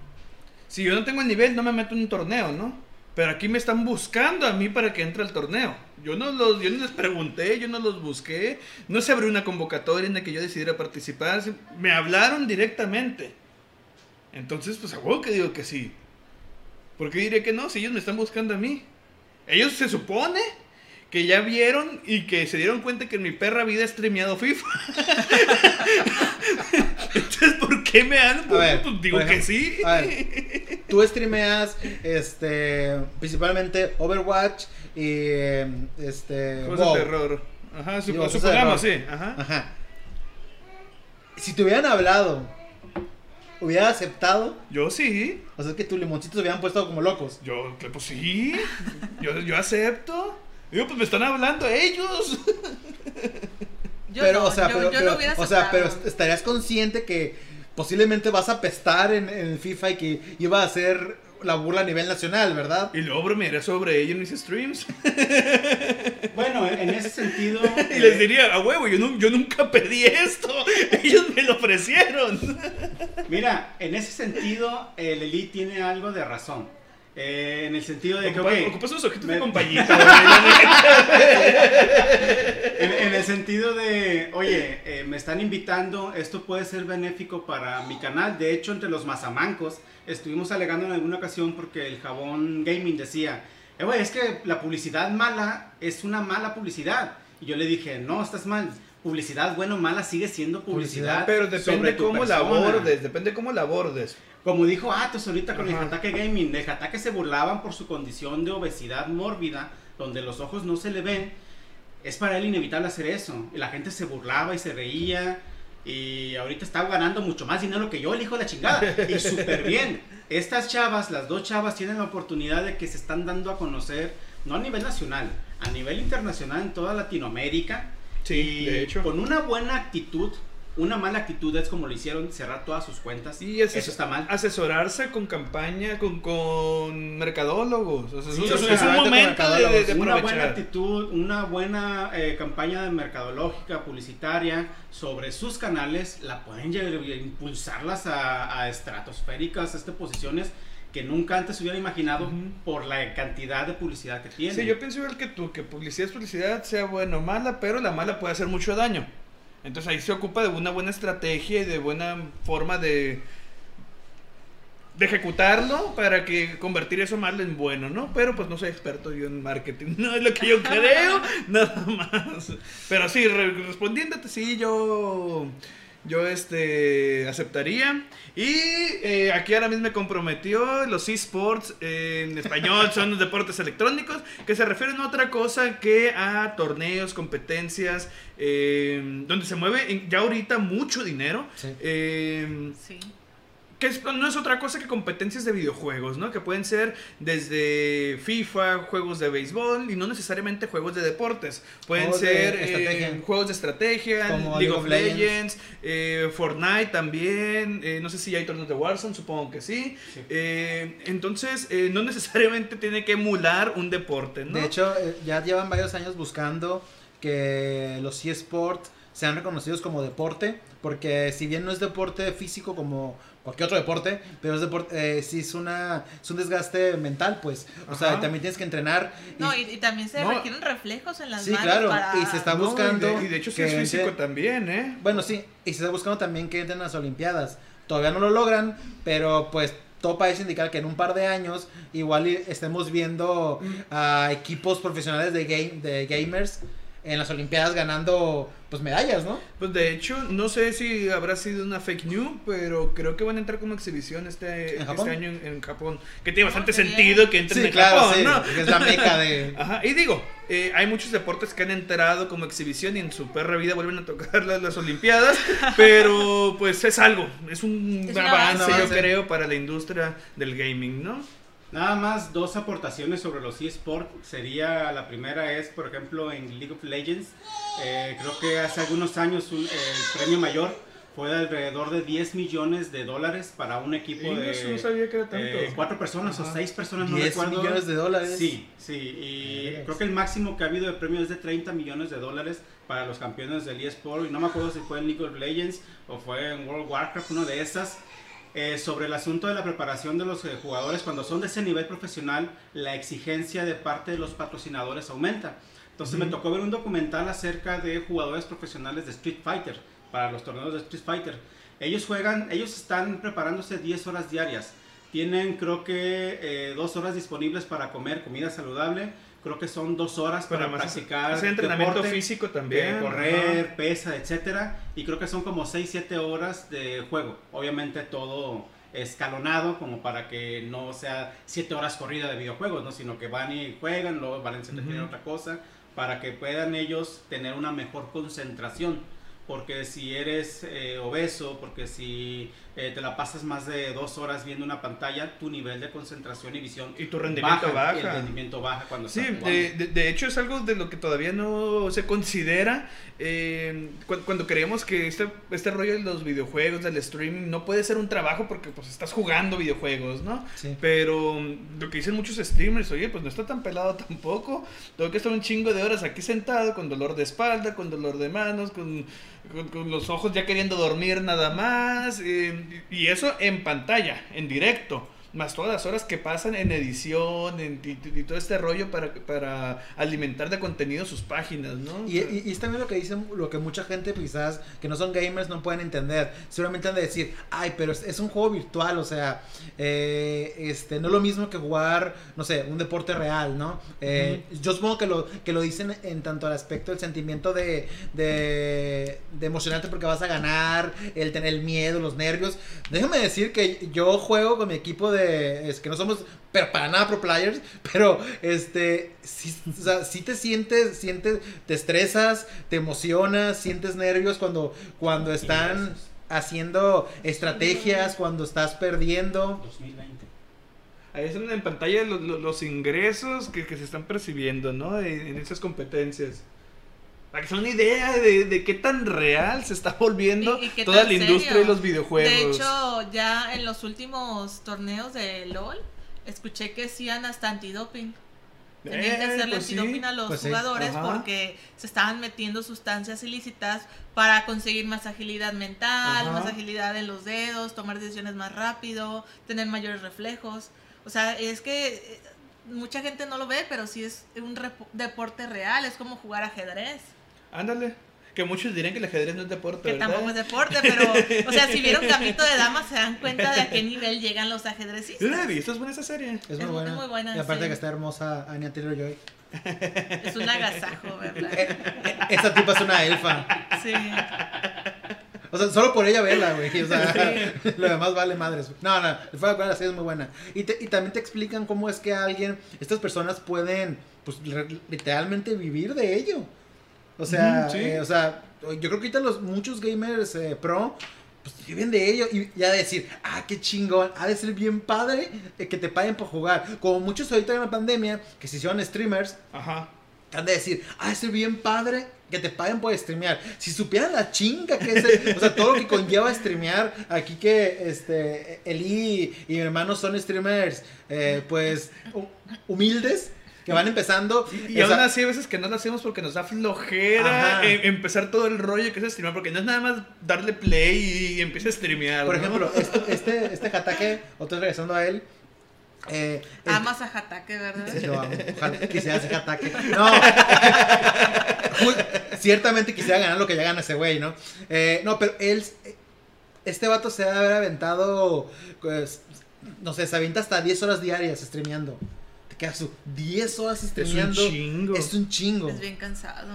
Si yo no tengo el nivel, no me meto en un torneo, ¿no? Pero aquí me están buscando a mí para que entre al torneo. Yo no, los, yo no les pregunté, yo no los busqué. No se abrió una convocatoria en la que yo decidiera participar. Me hablaron directamente. Entonces, pues a huevo que digo que sí. ¿Por qué diré que no? Si ellos me están buscando a mí. Ellos se supone que ya vieron y que se dieron cuenta que en mi perra vida he streameado FIFA. Entonces, ¿por qué me han? A ver, Pues digo que sí. a ver, tú streameas este principalmente Overwatch y este Cosas WoW. de terror. Ajá, Digo, de supongamos, sí. Ajá. Ajá. Si te hubieran hablado, hubiera aceptado, Yo sí. o sea, es que tus limoncitos se hubieran puesto como locos. Yo, que, pues sí. Yo, yo acepto. Digo, pues me están hablando ellos. Yo pero, no, o sea, yo, pero, yo pero- no o sea, pero estarías consciente que posiblemente vas a pestar en, en el FIFA y que iba a ser la burla a nivel nacional, ¿verdad? Y luego bromearé sobre ello en mis streams. Bueno, en ese sentido... Y les eh, diría, a huevo, yo, nu- yo nunca pedí esto. Ellos me lo ofrecieron. Mira, en ese sentido, el Elite tiene algo de razón. Eh, en el sentido de que, Ocupas, unos ojitos me- de en, en el sentido de, oye, eh, me están invitando, esto puede ser benéfico para mi canal. De hecho, entre los mazamancos, estuvimos alegando en alguna ocasión porque el jabón gaming decía, eh, güey, es que la publicidad mala es una mala publicidad. Y yo le dije, no, estás mal. Publicidad, bueno o mala, sigue siendo publicidad. Pero depende cómo la abordes, depende cómo la abordes. Como dijo Atos ahorita con el. Hatake Gaming, el Hatake se burlaban por su condición de obesidad mórbida, donde los ojos no se le ven. Es para él inevitable hacer eso. Y la gente se burlaba y se reía. Y ahorita está ganando mucho más dinero que yo, el hijo de la chingada. Y súper bien. Estas chavas, las dos chavas, tienen la oportunidad de que se están dando a conocer, no a nivel nacional, a nivel internacional en toda Latinoamérica. Sí, y de hecho. Con una buena actitud, una mala actitud es como lo hicieron, cerrar todas sus cuentas. Y ases- eso está mal. Asesorarse con campaña, con, con mercadólogos. O sea, es Sí, o es, sea, es un momento de, de- de una buena actitud, una buena eh, campaña de mercadológica, publicitaria sobre sus canales, la pueden impulsarlas a, a estratosféricas, este, posiciones que nunca antes hubiera imaginado Ujú. por la cantidad de publicidad que tiene. Sí, yo pienso igual que tú, que publicidad es publicidad, sea buena o mala, pero la mala puede hacer mucho daño. Entonces ahí se ocupa de una buena estrategia y de buena forma de, de ejecutarlo para que convertir eso malo en bueno, ¿no? Pero pues no soy experto yo en marketing, no es lo que yo creo, nada más. Pero sí, re- respondiéndote, sí, yo, yo este, aceptaría. Y eh, aquí ahora mismo me comprometió los esports eh, en español son los deportes electrónicos que se refieren a otra cosa que a torneos, competencias, eh, donde se mueve en- ya ahorita mucho dinero. Sí. Eh, Sí. Que es- no es otra cosa que competencias de videojuegos, ¿no? Que pueden ser desde FIFA, juegos de béisbol y no necesariamente juegos de deportes. Pueden Juegos de ser eh, juegos de estrategia, Como League League of of Legends, Legends. eh, Fortnite también. eh, no sé si hay torneos de Warzone, supongo que sí. Sí. Eh, entonces, eh, no necesariamente tiene que emular un deporte, ¿no? De hecho, ya llevan varios años buscando que los eSports sean reconocidos como deporte, porque si bien no es deporte físico como cualquier otro deporte, pero es deporte, eh, sí es una es un desgaste mental, pues, o sea, también tienes que entrenar. y- No, y, y también se No. requieren reflejos en las Sí, manos claro, para... y se está No, y de- buscando Y de, hecho, sí que es físico también, ¿eh? Bueno, sí, y se está buscando también que entren a las Olimpiadas. Todavía no lo logran, pero pues todo parece indicar que en un par de años igual estemos viendo Mm. a equipos profesionales de game de gamers en las Olimpiadas ganando pues medallas, ¿no? Pues de hecho, no sé si habrá sido una fake news, pero creo que van a entrar como exhibición este, ¿En este año en, en Japón. Que tiene bastante Ah, qué sentido que entren Sí, en claro, Japón, sí, ¿no? porque es la meca de Ajá, y digo, eh, hay muchos deportes que han enterado como exhibición y en su perra vida vuelven a tocar las, las Olimpiadas, pero pues es algo, es un Es avance. yo creo, para la industria del gaming, ¿no? Nada más dos aportaciones sobre los eSports. Sería la primera es, por ejemplo, en League of Legends. eh, creo que hace algunos años un- el premio mayor fue de alrededor de 10 millones de dólares para un equipo Y de no sabía que era tanto. eh, cuatro personas o Ajá. seis personas, no 10 recuerdo. millones de dólares. Sí, sí, y creo que el máximo que ha habido de premio es de 30 millones de dólares para los campeones del eSport. Y no me acuerdo si fue en League of Legends o fue en World of Warcraft, uno de esas. Eh, sobre el asunto de la preparación de los eh, jugadores, cuando son de ese nivel profesional, la exigencia de parte de los patrocinadores aumenta. Entonces me Ujú. tocó ver un documental acerca de jugadores profesionales de Street Fighter, para los torneos de Street Fighter. Ellos juegan, ellos están preparándose 10 horas diarias. Tienen creo que eh, dos horas disponibles para comer comida saludable. Creo que son dos horas para, practicar hacer entrenamiento deporte, físico eh, también. correr, pesa, etcétera. Y creo que son como 6-7 horas de juego. Obviamente todo escalonado como para que no sea 7 horas corrida de videojuegos, ¿no? sino que van y juegan, luego van a entretener Ujú. otra cosa, para que puedan ellos tener una mejor concentración. Porque si eres eh, obeso, porque si eh, te la pasas más de dos horas viendo una pantalla, tu nivel de concentración y visión Y tu rendimiento baja. y el rendimiento baja cuando Sí, estás de, de- de hecho es algo de lo que todavía no se considera eh, cu- cuando creemos que este, este rollo de los videojuegos, del streaming, no puede ser un trabajo porque pues estás jugando videojuegos, ¿no? Sí. Pero mm, lo que dicen muchos streamers, oye, pues no está tan pelado tampoco. Tengo que estar un chingo de horas aquí sentado con dolor de espalda, con dolor de manos, con, con- con los ojos ya queriendo dormir nada más. eh, y eso en pantalla, en directo. Más todas las horas que pasan en edición en, y, y todo este rollo para, para alimentar de contenido sus páginas, ¿no? Y, y, y es también lo que dicen, lo que mucha gente quizás que no son gamers no pueden entender. Seguramente han de decir, ay, pero es, es un juego virtual, o sea, eh, este, no es lo mismo que jugar, no sé, un deporte real, ¿no? Eh, Yo supongo que lo, que lo dicen en tanto al aspecto del sentimiento de, de, de emocionante porque vas a ganar, el tener el miedo, los nervios. Déjame decir que yo juego con mi equipo de, es que no somos pero para nada pro players, pero este, sí, o sea, sí te sientes, sientes, te estresas, te emocionas, sientes nervios cuando, cuando están haciendo estrategias, cuando estás perdiendo. 2020. Ahí están en pantalla los, los- los ingresos que, que se están percibiendo, ¿no? En, en esas competencias. Para que se den una idea de, de qué tan real se está volviendo Y- y qué toda la industria de los videojuegos. De hecho, ya en los últimos torneos de LOL, escuché que hacían hasta antidoping. Tenían que Eh, hacerle pues sí. antidoping a los pues jugadores porque se estaban metiendo sustancias ilícitas para conseguir más agilidad mental, Ajá. más agilidad en los dedos, tomar decisiones más rápido, tener mayores reflejos. O sea, es que eh, mucha gente no lo ve, pero sí es un deporte real, es como jugar ajedrez. Ándale. Que muchos dirían que el ajedrez no es deporte, Que ¿verdad? tampoco es deporte, pero, o sea, si vieron Camito de Damas se dan cuenta de a qué nivel llegan los Yo ajedrecistas. la he visto, es buena esa serie. Es, Es muy muy- buena. es muy buena, Y aparte sí. que está hermosa Anya Taylor Joy. Es un agasajo, ¿verdad? Esta tipa es una elfa. Sí. O sea, solo por ella verla, güey. O sea, lo demás vale madres. No, no, el fuera de la serie es muy buena. Y, te- y también te explican cómo es que alguien, estas personas pueden, pues, literalmente vivir de ello. O sea, sí. eh, o sea, yo creo que ahorita los muchos gamers eh, pro pues viven de ello y ya decir, ah, qué chingón, ha de ser bien padre eh, que te paguen por jugar. Como muchos ahorita en la pandemia que se hicieron streamers, Ajá. han de decir, ah, ha de ser bien padre que te paguen por streamear. Si supieran la chinga que es, el- o sea, todo lo que conlleva streamear, aquí que este Eli y mi hermano son streamers, eh, pues hu- humildes, que van empezando. Y o aún así a veces que no lo hacemos porque nos da flojera em- empezar todo el rollo que es streamear, porque no es nada más darle play y empieza a streamear. por ¿no? ejemplo, este, este, este Hatake, otra vez regresando a él. Eh, el- Amas a Hatake, ¿verdad? Sí, lo amo. Ojalá quisiera hacer ataque. No. Ciertamente quisiera ganar lo que ya gana ese güey, ¿no? Eh, no, pero él. Este vato se debe haber aventado. Pues, no sé, se avienta hasta 10 horas diarias streameando. Su 10 horas es un streameando. chingo. Es un chingo. Es bien cansado.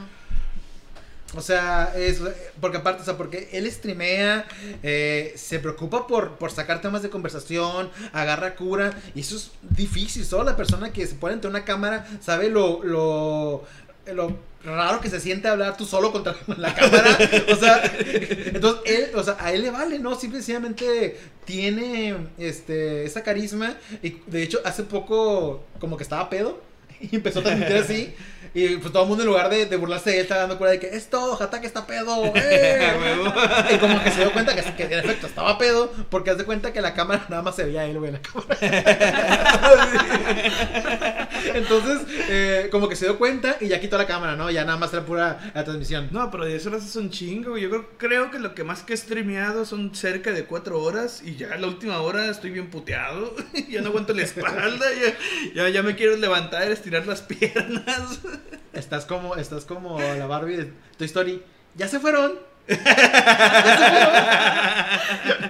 O sea, es porque aparte, o sea, porque él streamea, eh, se preocupa por, por sacar temas de conversación, agarra cura, y eso es difícil. Solo la persona que se pone ante una cámara sabe lo, lo, lo raro que se siente hablar tú solo contra la cámara. O sea, entonces él, o sea, a él le vale, ¿no? Simple y sencillamente tiene este esa carisma. Y de hecho, hace poco como que estaba pedo. Y empezó a transmitir así. Y pues todo el mundo en lugar de, de burlarse de él estaba dando cura de que es todo, Hatake está pedo. ¡eh!". Y como que se dio cuenta que, que en efecto estaba pedo. Porque hace cuenta que la cámara nada más se veía él, güey, la cámara. Entonces, eh, como que se dio cuenta y ya quitó la cámara, ¿no? Ya nada más era pura la transmisión. No, pero 10 horas es un chingo. Yo creo, creo que lo que más que he streameado son cerca de 4 horas. Y ya la última hora estoy bien puteado. ya no aguanto la espalda. Ya, ya, ya me quiero levantar, estirar las piernas. Estás como, estás como la Barbie de Toy Story. Ya se fueron.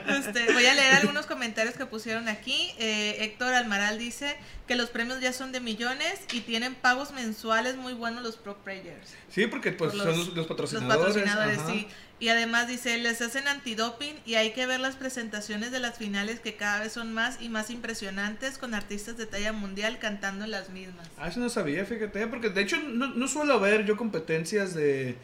Este, voy a leer algunos comentarios que pusieron aquí. Eh, Héctor Almaral dice que los premios ya son de millones y tienen pagos mensuales muy buenos los pro players. Sí, porque pues Por son los, los Los patrocinadores. patrocinadores, ajá. sí. Y además dice, les hacen antidoping y hay que ver las presentaciones de las finales que cada vez son más y más impresionantes con artistas de talla mundial cantando en las mismas. Ah, eso no sabía, fíjate, porque de hecho no, no suelo ver yo competencias de,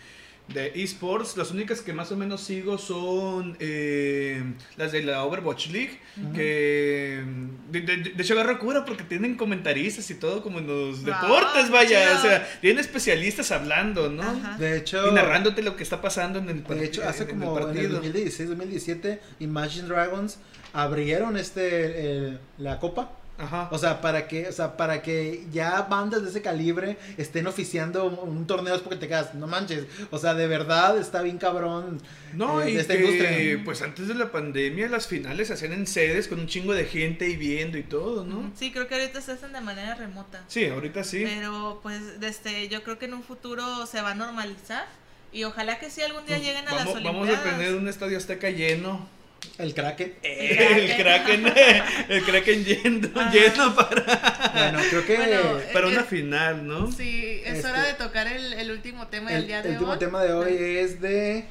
de esports. Las únicas que más o menos sigo son eh, las de la Overwatch League, que de, de- de hecho agarro cura porque tienen comentaristas y todo como en los Wow, deportes, vaya, chido. o sea, tienen especialistas hablando, ¿no? Ajá. De hecho, Y narrándote lo que está pasando en el, de hecho hace en el como en el partido. 2016-2017, Imagine Dragons abrieron este el- la copa. Ajá. O sea, para que, o sea, para que ya bandas de ese calibre estén oficiando un, un torneo es porque te quedas, no manches. O sea, de verdad está bien cabrón. No, eh, y de esta que, industria. pues antes de la pandemia las finales se hacían en sedes con un chingo de gente y viendo y todo, ¿no? Sí, creo que ahorita se hacen de manera remota. Sí, ahorita sí. Pero pues este, yo creo que en un futuro se va a normalizar y ojalá que sí algún día lleguen a Pues vamos, las vamos Olimpiadas. a tener un estadio azteca lleno. El Kraken. El Kraken, el Kraken lleno, Ajá. lleno para, Bueno, creo que Bueno, para una eh, final, ¿no? Sí, es Este- hora de tocar el, el último tema del el, día el de último hoy. tema de hoy es de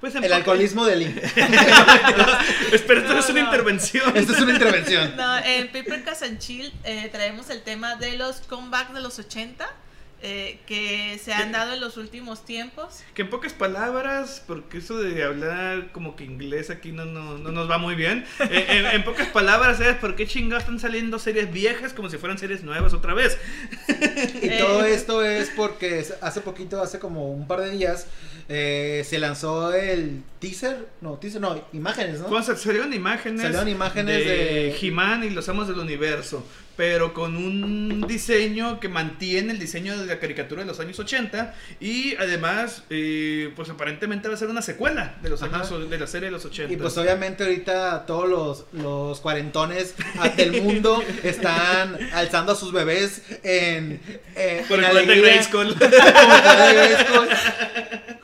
Pues el alcoholismo del Link. Espera, esto no es una no. intervención. Esta es una intervención. No, en Paper Chill eh, traemos el tema de los comebacks de los 80 eh, que se han dado en los últimos tiempos. Que en pocas palabras, porque eso de hablar como que inglés aquí no, no, no nos va muy bien. Eh, en, en pocas palabras es por qué chingados están saliendo series viejas como si fueran series nuevas otra vez. Y Eh. todo esto es porque hace poquito, hace como un par de días, eh, se lanzó el teaser, no, teaser, no, imágenes, ¿no? Cuando salieron imágenes, Salieron imágenes de, de- He-Man y los Amos del Universo, pero con un diseño que mantiene el diseño de la caricatura de los años 80 y además, eh, pues aparentemente va a ser una secuela de los años de la serie de los 80. Y pues obviamente ahorita todos los, los cuarentones del mundo están alzando a sus bebés en, eh, por en el de. Grayskull.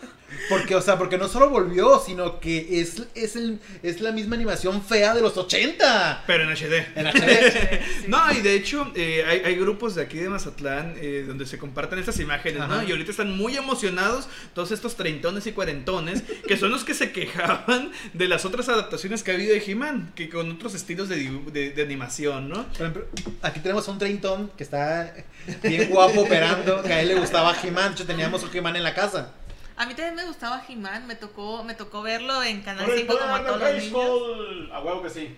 Porque, o sea, porque no solo volvió, sino que es, es, el, es la misma animación fea de los 80. pero en HD. En HD. No, y de hecho eh, hay, hay grupos de aquí de Mazatlán eh, donde se comparten estas imágenes, ¿no? Y ahorita están muy emocionados todos estos treintones y cuarentones, que son los que se quejaban de las otras adaptaciones que ha habido de He-Man, que con otros estilos de, de, de animación, ¿no? Por ejemplo, aquí tenemos a un treintón que está bien guapo operando, que a él le gustaba He-Man. De hecho, teníamos un He-Man en la casa. A mí también me gustaba He-Man, me tocó, me tocó verlo en Canal el 5 como a de todos los niños. A huevo que sí.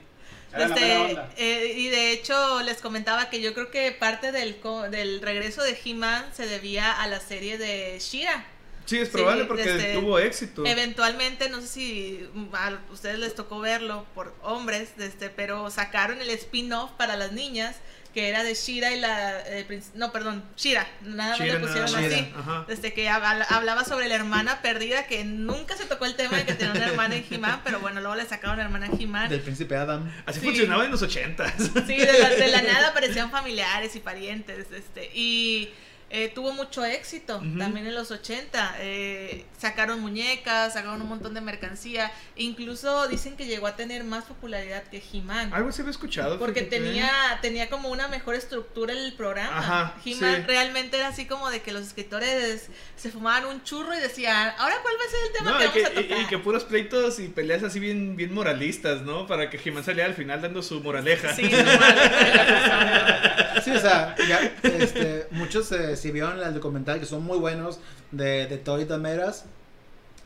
Este, eh, y de hecho les comentaba que yo creo que parte del, co- del regreso de He-Man se debía a la serie de Shira. Sí, es probable Sí, porque desde- tuvo éxito. Eventualmente, no sé si mm, a ustedes les tocó verlo por hombres, este, pero sacaron el spin-off para las niñas, que era de Shira y la... eh, no, perdón, Shira, nada más Shira, le pusieron nada así. Shira. Desde que hab- hablaba sobre la hermana perdida, que nunca se tocó el tema de que tenía una hermana en He-Man, pero bueno, luego le sacaron una hermana en He-Man. Del príncipe Adam. Así Sí. funcionaba en los ochentas. Sí, de la, de la nada aparecían familiares y parientes, este, y eh, tuvo mucho éxito también en los 80. eh, sacaron muñecas, sacaron un montón de mercancía, incluso dicen que llegó a tener más popularidad que He-Man. Algo se había escuchado. Porque fíjate. tenía, tenía como una mejor estructura el programa. Ajá, He-Man sí. realmente era así como de que los escritores se fumaban un churro y decían, ahora cuál va a ser el tema No, que vamos a que, tocar. y que puros pleitos y peleas así bien, bien moralistas, ¿no? Para que He-Man saliera al final dando su moraleja. Sí, no, mames. Sí, o sea, ya, este, muchos eh, si vieron el documental que son muy buenos de, de Toy Dameras.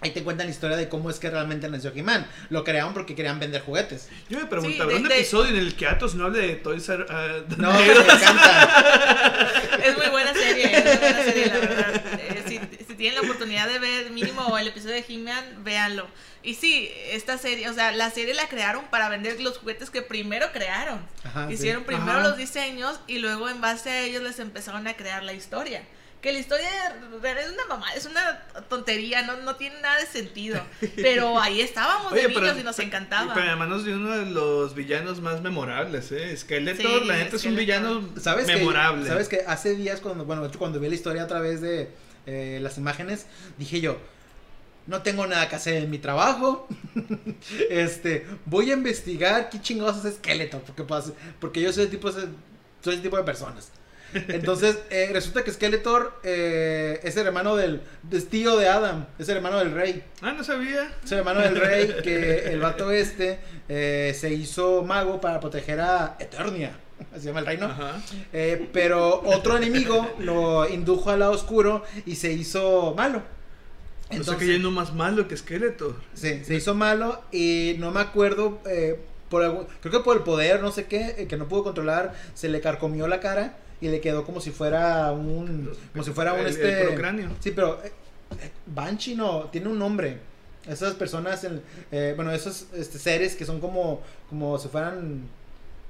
Ahí te cuentan la historia de cómo es que realmente nació He-Man. Lo crearon porque querían vender juguetes. Yo me Sí, preguntaba, de- ¿un de- episodio en el que Atos no hable de Toys R ah, No, me encanta. Es muy buena serie, es muy buena serie, la verdad. Si, tienen la oportunidad de ver mínimo el episodio de He-Man, véanlo. Y sí, esta serie, o sea, la serie la crearon para vender los juguetes que primero crearon. Ajá, sí. Hicieron primero Ajá. los diseños y luego en base a ellos les empezaron a crear la historia. Que la historia es una mamá, es una tontería, no, no tiene nada de sentido. Pero ahí estábamos de niños y nos encantaba. Pero además de uno de los villanos más memorables, ¿eh? Skeletor, Sí, la neta es un villano ¿Sabes que, memorable. ¿Sabes que hace días cuando, bueno, de hecho, cuando vi la historia a través de eh, las imágenes, dije yo, no tengo nada que hacer en mi trabajo. este, voy a investigar qué chingados es Skeletor, porque, pues, porque yo soy el tipo, soy ese tipo de personas. Entonces, eh, resulta que Skeletor eh, es el hermano del, es tío de Adam, es el hermano del rey. Ah, no sabía. Es el hermano del rey que el vato este eh, se hizo mago para proteger a Eternia. Así se llama el reino. Ajá. Eh, pero otro enemigo lo indujo al lado oscuro y se hizo malo. o sea que ya no más malo que Skeletor. sí, se hizo malo y no me acuerdo, eh, por algún- creo que por el poder, no sé qué, eh, que no pudo controlar, se le carcomió la cara y le quedó como si fuera un, como si fuera un El- este, el cráneo. Sí, pero eh, eh, Banshee no, tiene un nombre. Esas personas, en- eh, bueno, esos este, seres que son como, como si fueran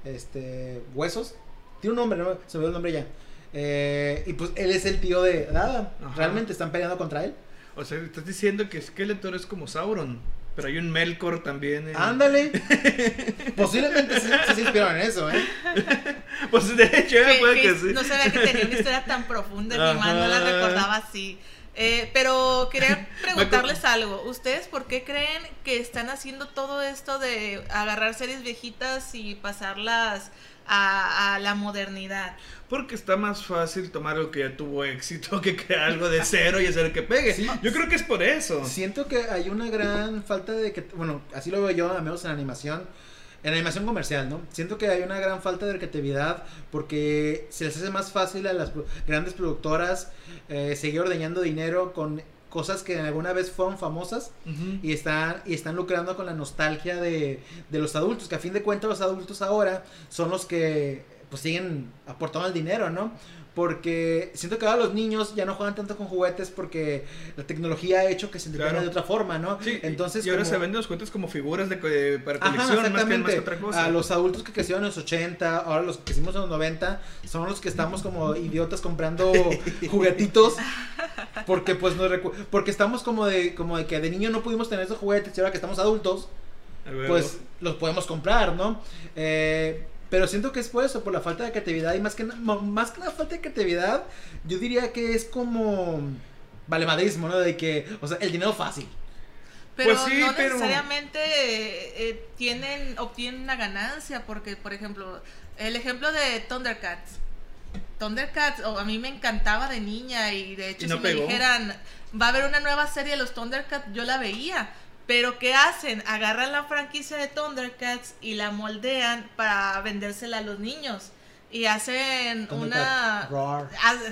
este, huesos. Tiene un nombre, ¿no? se me olvidó el nombre ya. Eh, y pues él es el tío de Adam. Ajá. Realmente están peleando contra él. O sea, estás diciendo que Skeletor es como Sauron. Pero hay un Melkor también. Ándale. Posiblemente sí, sí se inspiraron en eso, ¿eh? Pues de hecho, que- puede que que sí. No sabía que tenía una historia tan profunda, mi mamá no la recordaba así. Eh, pero quería preguntarles algo. ¿Ustedes por qué creen que están haciendo todo esto de agarrar series viejitas y pasarlas a, a la modernidad? Porque está más fácil tomar algo que ya tuvo éxito que crear algo de cero y hacer que pegue. Sí. Yo creo que es por eso. Siento que hay una gran falta de que, bueno, así lo veo yo, al menos en animación, en animación comercial, ¿no? Siento que hay una gran falta de creatividad porque se les hace más fácil a las grandes productoras eh, seguir ordeñando dinero con cosas que alguna vez fueron famosas y están y están lucrando con la nostalgia de, de los adultos, que a fin de cuentas los adultos ahora son los que pues siguen aportando el dinero, ¿no? Porque siento que ahora los niños ya no juegan tanto con juguetes porque la tecnología ha hecho que se entretengan Claro. de otra forma, ¿no? Sí, Entonces y ahora como- se venden los juguetes como figuras de, para Ajá, colección, más que, más que otra cosa. A los adultos que crecieron en los 80, ahora los que crecimos en los 90, son los que estamos como idiotas comprando juguetitos. Porque pues nos recu- porque estamos como de como de que de niño no pudimos tener esos juguetes y ahora que estamos adultos, pues los podemos comprar, ¿no? Eh, pero siento que es por eso, por la falta de creatividad y más que más que la falta de creatividad, yo diría que es como valemadrismo, ¿no? De que, o sea, el dinero fácil. Pero Pues sí, no pero- necesariamente eh, eh, tienen, obtienen una ganancia, porque, por ejemplo, el ejemplo de Thundercats. Thundercats, oh, a mí me encantaba de niña y de hecho Y no si me dijeran, va a haber una nueva serie de los Thundercats, yo la veía. Pero ¿qué hacen? Agarran la franquicia de Thundercats y la moldean para vendérsela a los niños. Y hacen una... Roar.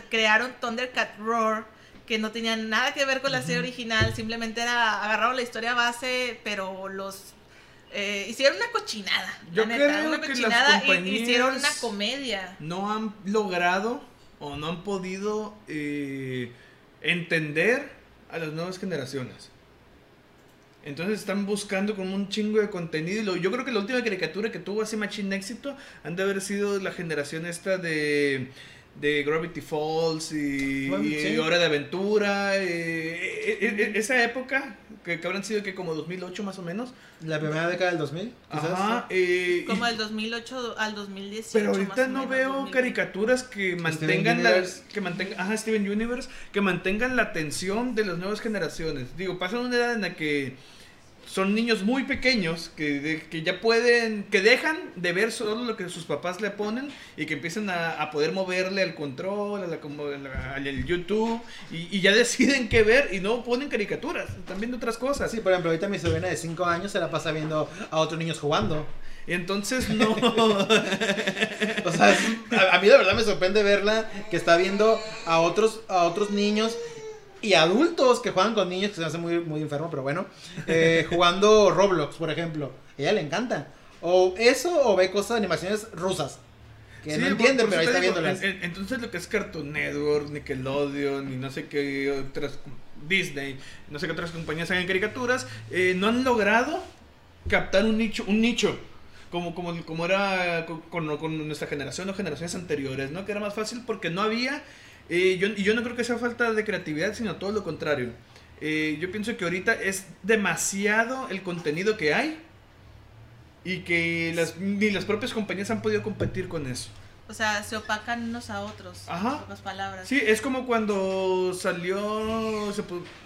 crearon Thundercat Roar, que no tenían nada que ver con la serie original, simplemente era agarraron la historia base, pero los eh, hicieron una cochinada. Yo neta, creo una que las cochinada y compañías- hicieron una comedia. no han logrado o no han podido eh, entender a las nuevas generaciones. Entonces están buscando como un chingo de contenido. Lo- yo creo que la última caricatura que tuvo así machín éxito han de haber sido la generación esta de, de Gravity Falls y, Bueno, y sí. Hora de Aventura. eh, eh, eh, esa época, que, que habrán sido que como 2008 más o menos. La primera década del 2000, quizás. Ajá. eh, y- Como del 2008 al 2018. pero más ahorita o no menos, veo 2020. caricaturas que mantengan la, que mantengan, ajá, Steven Universe, que mantengan la atención de las nuevas generaciones. Digo, pasan una edad en la que son niños muy pequeños que, de- que ya pueden, que dejan de ver solo lo que sus papás le ponen y que empiezan a, a poder moverle al control, a la, como- a la- al YouTube y, y ya deciden qué ver y no ponen caricaturas, están viendo otras cosas. Sí, por ejemplo, ahorita mi sobrina de 5 años se la pasa viendo a otros niños jugando. Entonces no. O sea, a, a mí de verdad me sorprende verla que está viendo a otros, a otros niños y adultos que juegan con niños, que se me hace muy, muy enfermo, pero bueno, eh, jugando Roblox, por ejemplo. A ella le encanta. O eso, o ve cosas de animaciones rusas. Que Sí, no entiende, pero ahí está digo, viéndolas. en- en- entonces lo que es Cartoon Network, Nickelodeon y no sé qué otras Disney, no sé qué otras compañías hagan caricaturas, eh, no han logrado captar un nicho, un nicho. Como, como, como era con, con- con nuestra generación o generaciones anteriores, ¿no? Que era más fácil porque no había. Eh, yo, y yo no creo que sea falta de creatividad, sino todo lo contrario. Eh, yo pienso que ahorita es demasiado el contenido que hay y que las, ni las propias compañías han podido competir con eso. O sea, se opacan unos a otros. Ajá. En pocas palabras. Sí, es como cuando salió, se,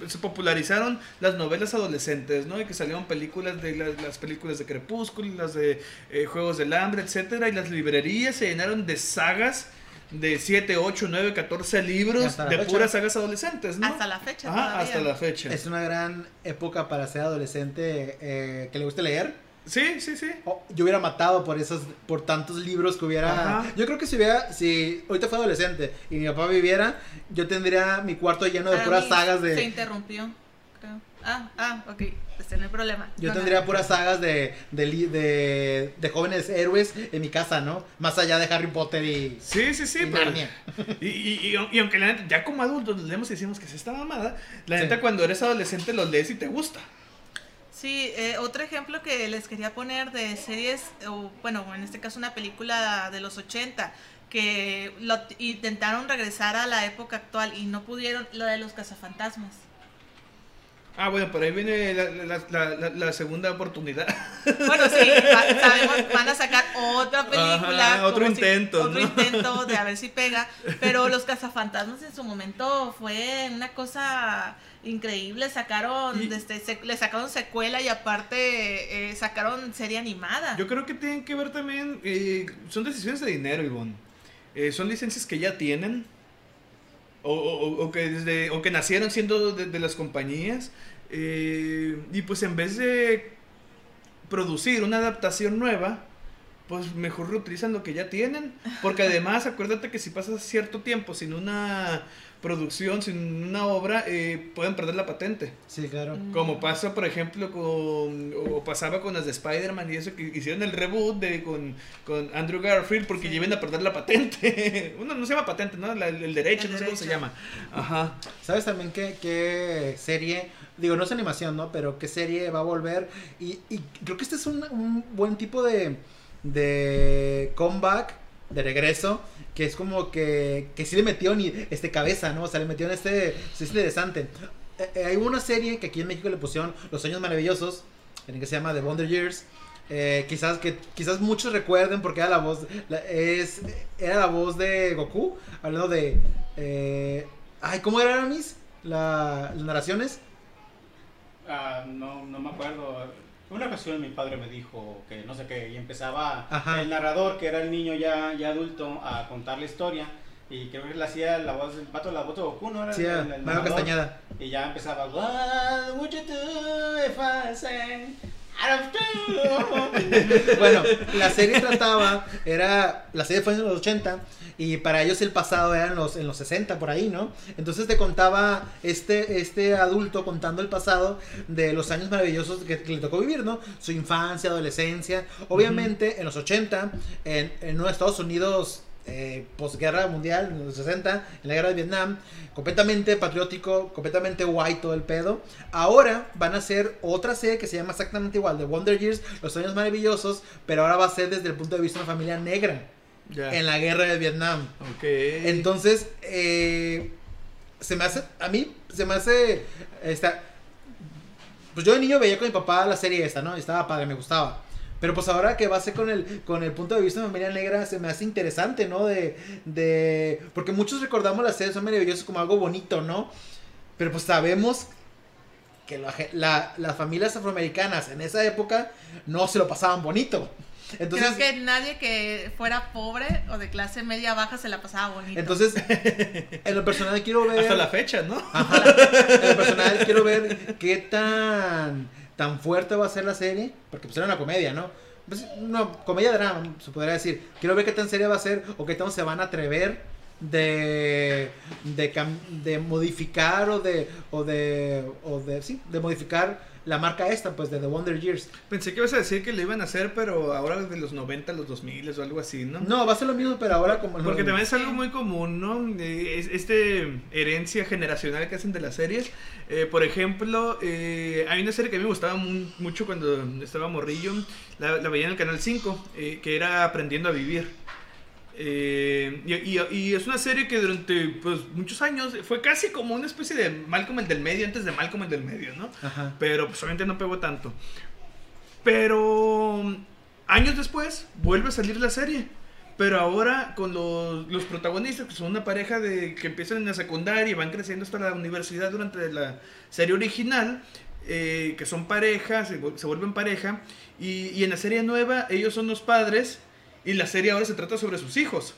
se popularizaron las novelas adolescentes, ¿no? Y que salieron películas de las, las películas de Crepúsculo, las de eh, Juegos del Hambre, etcétera, y las librerías se llenaron de sagas de 7, 8, 9, 14 libros de fecha. puras sagas adolescentes, ¿no? Hasta la fecha. Ajá, todavía. hasta la fecha. Es una gran época para ser adolescente eh, que le guste leer. Sí, sí, sí. Oh, yo hubiera matado por esos, por tantos libros que hubiera. Ajá. Yo creo que si hubiera, si ahorita fue adolescente y mi papá viviera, yo tendría mi cuarto lleno de Para puras mí sagas Se de. interrumpió, creo. Ah, ah, ok. Este no hay problema. Yo No, tendría no. puras sagas de, de, li- de, de jóvenes héroes en mi casa, ¿no? Más allá de Harry Potter y. Sí, sí, sí. y pero- y, y, y- y aunque la neta, ya como adultos leemos y decimos que es esta mamada, la Sí. neta cuando eres adolescente lo lees y te gusta. Sí, eh, otro ejemplo que les quería poner de series, o bueno, en este caso una película de los 80, que lo intentaron regresar a la época actual y no pudieron, la de los cazafantasmas. Ah, bueno, por ahí viene la, la- la- la- la segunda oportunidad. Bueno, sí, va- sabemos, van a sacar otra película. Ajá, otro si- intento, otro ¿no? intento de a ver si pega. Pero los cazafantasmas en su momento fue una cosa increíble. Sacaron, Y- se- le sacaron secuela y aparte eh, sacaron serie animada. Yo creo que tienen que ver también, eh, son decisiones de dinero, Ivonne. Eh, son licencias que ya tienen, o, o- o que, desde, o que nacieron siendo de, de las compañías, eh, y pues en vez de producir una adaptación nueva, pues mejor reutilizan lo que ya tienen. Porque además, acuérdate que si pasas cierto tiempo sin una producción, sin una obra, eh, pueden perder la patente. Sí, claro. Mm. Como pasa, por ejemplo, con. O pasaba con las de Spider-Man y eso, que hicieron el reboot de, con, con Andrew Garfield porque Sí. lleven a perder la patente. Uno no se llama patente, ¿no? La- el, derecho, El no sé cómo se llama. Ajá. ¿Sabes también qué, qué serie? Digo, no es animación, ¿no? Pero qué serie va a volver. Y, y creo que este es un, un buen tipo de, de comeback, de regreso, que es como que, que sí le metieron este cabeza, ¿no? O sea, le metieron este... Es interesante. Eh, eh, hay una serie que aquí en México le pusieron Los Años Maravillosos, que se llama The Wonder Years. Eh, quizás que quizás muchos recuerden porque era la voz es era la voz de Goku hablando de ay cómo era Aramis la, las narraciones Ah, no, no me acuerdo. Una ocasión mi padre me dijo que no sé qué, y empezaba Ajá. el narrador, que era el niño ya, ya adulto, a contar la historia. Y creo que le hacía la voz del pato, la voz de Goku, ¿no? Era sí el- el- el Mario. Castañeda Y ya empezaba, What would you do if I sang bueno, la serie trataba, era, la serie fue en los 80 y para ellos el pasado era en los, en los 60 por ahí, ¿no? Entonces te contaba este, este adulto contando el pasado de los años maravillosos que, que le tocó vivir, ¿no? Su infancia, adolescencia. Obviamente en los 80, en, en los Estados Unidos eh, posguerra mundial, en los 60, en la guerra de Vietnam, completamente patriótico, completamente white todo el pedo. Ahora van a hacer otra serie que se llama exactamente igual, The Wonder Years, Los Años Maravillosos, pero ahora va a ser desde el punto de vista de una familia negra En la guerra de Vietnam. Ok. Entonces, eh, se me hace, a mí, se me hace, esta, pues yo de niño veía con mi papá la serie esta, ¿no? Y Estaba padre, me gustaba. Pero pues ahora que va a ser con el, con el punto de vista de familia negra, se me hace interesante, ¿no? De, de, porque muchos recordamos las series son maravillosas como algo bonito, ¿no? Pero pues sabemos que la- las familias afroamericanas en esa época no se lo pasaban bonito. Entonces, Creo que nadie que fuera pobre o de clase media baja se la pasaba bonito. entonces en lo personal quiero ver... Hasta la fecha, ¿no? Ajá. En lo personal quiero ver qué tan, tan fuerte va a ser la serie. Porque pues era una comedia, ¿no? Pues, no, comedia drama, se podría decir. Quiero ver qué tan seria va a ser o qué tan se van a atrever de de, cam- de modificar o de o de o de sí, de modificar la marca esta pues de The Wonder Years. Pensé que ibas a decir que lo iban a hacer, pero ahora de los 90 a los 2000 o algo así, ¿no? No, va a ser lo mismo pero ahora como Porque también es algo muy común, ¿no? Eh, es- este herencia generacional que hacen de las series. Eh, por ejemplo, eh, hay una serie que a mí me gustaba mu- mucho cuando estaba morrillo. La, la veía en el canal 5, eh, que era Aprendiendo a Vivir. Eh, y, y- y es una serie que durante pues, muchos años fue casi como una especie de Malcolm el del medio antes de Malcolm el del medio, ¿no? Ajá. Pero pues obviamente no pegó tanto. Pero años después vuelve a salir la serie. Pero ahora con los, los protagonistas, que son una pareja de que empiezan en la secundaria y van creciendo hasta la universidad durante la serie original, eh, que son parejas, se, vu- se vuelven pareja, y, y en la serie nueva ellos son los padres, y la serie ahora se trata sobre sus hijos.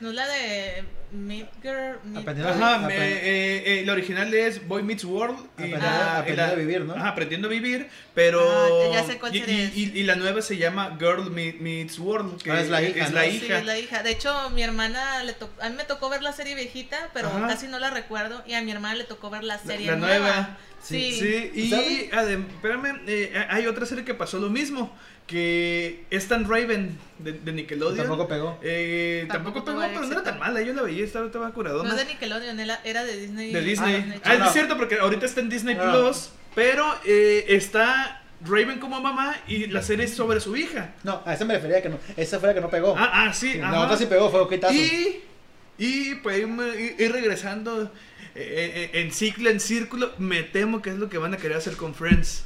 ¿No es la de Meet Girl? Meet- Aprendiendo Ajá, me- eh, eh, la original es Boy Meets World. Y Aprendiendo- la- la- a vivir, ¿no? Ajá, aprendiendo a vivir, pero... Ah, ya sé cuál y, y- es. y- y la nueva se llama Girl Me- Meets World, que Ah, es la hija, es ¿no? la Sí, es la hija. De hecho, mi hermana le tocó, a mí me tocó ver la serie viejita, pero Ajá. casi no la recuerdo. Y a mi hermana le tocó ver la serie la nueva. nueva. Sí. Sí, y adem- espérame, eh, hay otra serie que pasó lo mismo, que es Tan Raven de, de Nickelodeon. Tampoco pegó. Eh, tampoco, Tampoco pegó, pero no era tan mala, yo la veía, estaba, estaba No curadona. es de Nickelodeon, era de Disney. de Disney. Ah, Ah, no. es cierto, porque ahorita está en Disney Ah. Plus, pero eh, está Raven como mamá y la serie es sobre su hija. No, a esa me refería que no. Esa fue la que no pegó. Ah, ah, sí. Ajá. la otra sí pegó, fue quitazo. Y, y pues ir, ir regresando eh, eh, en ciclo, en círculo, me temo que es lo que van a querer hacer con Friends.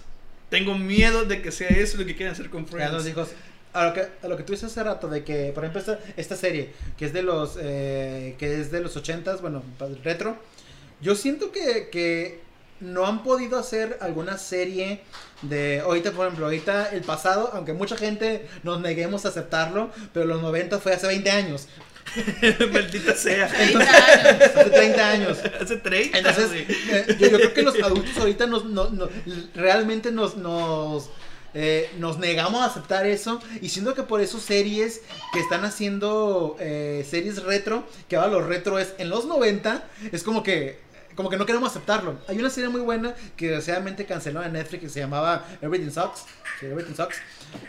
Tengo miedo de que sea eso lo que quieran hacer con Ya los Friends. hijos. A lo, que, a lo que tú dices hace rato, de que, por ejemplo, esta, esta serie, que es de los eh, que es de los 80s, bueno, retro, yo siento que, que no han podido hacer alguna serie de, ahorita, por ejemplo, ahorita el pasado, aunque mucha gente nos neguemos a aceptarlo, pero los 90 fue hace 20 años, Maldita sea. 30 años. hace 30 años. Hace 30. Entonces, eh, yo, yo creo que los adultos ahorita nos, no- no- realmente nos, nos, eh, nos negamos a aceptar eso. Y siento que por eso series que están haciendo eh, series retro, que ahora lo retro es en los 90, es como que... Como que no queremos aceptarlo. Hay una serie muy buena que desgraciadamente canceló en Netflix que se llamaba Everything Sucks. Sí, Everything Sucks.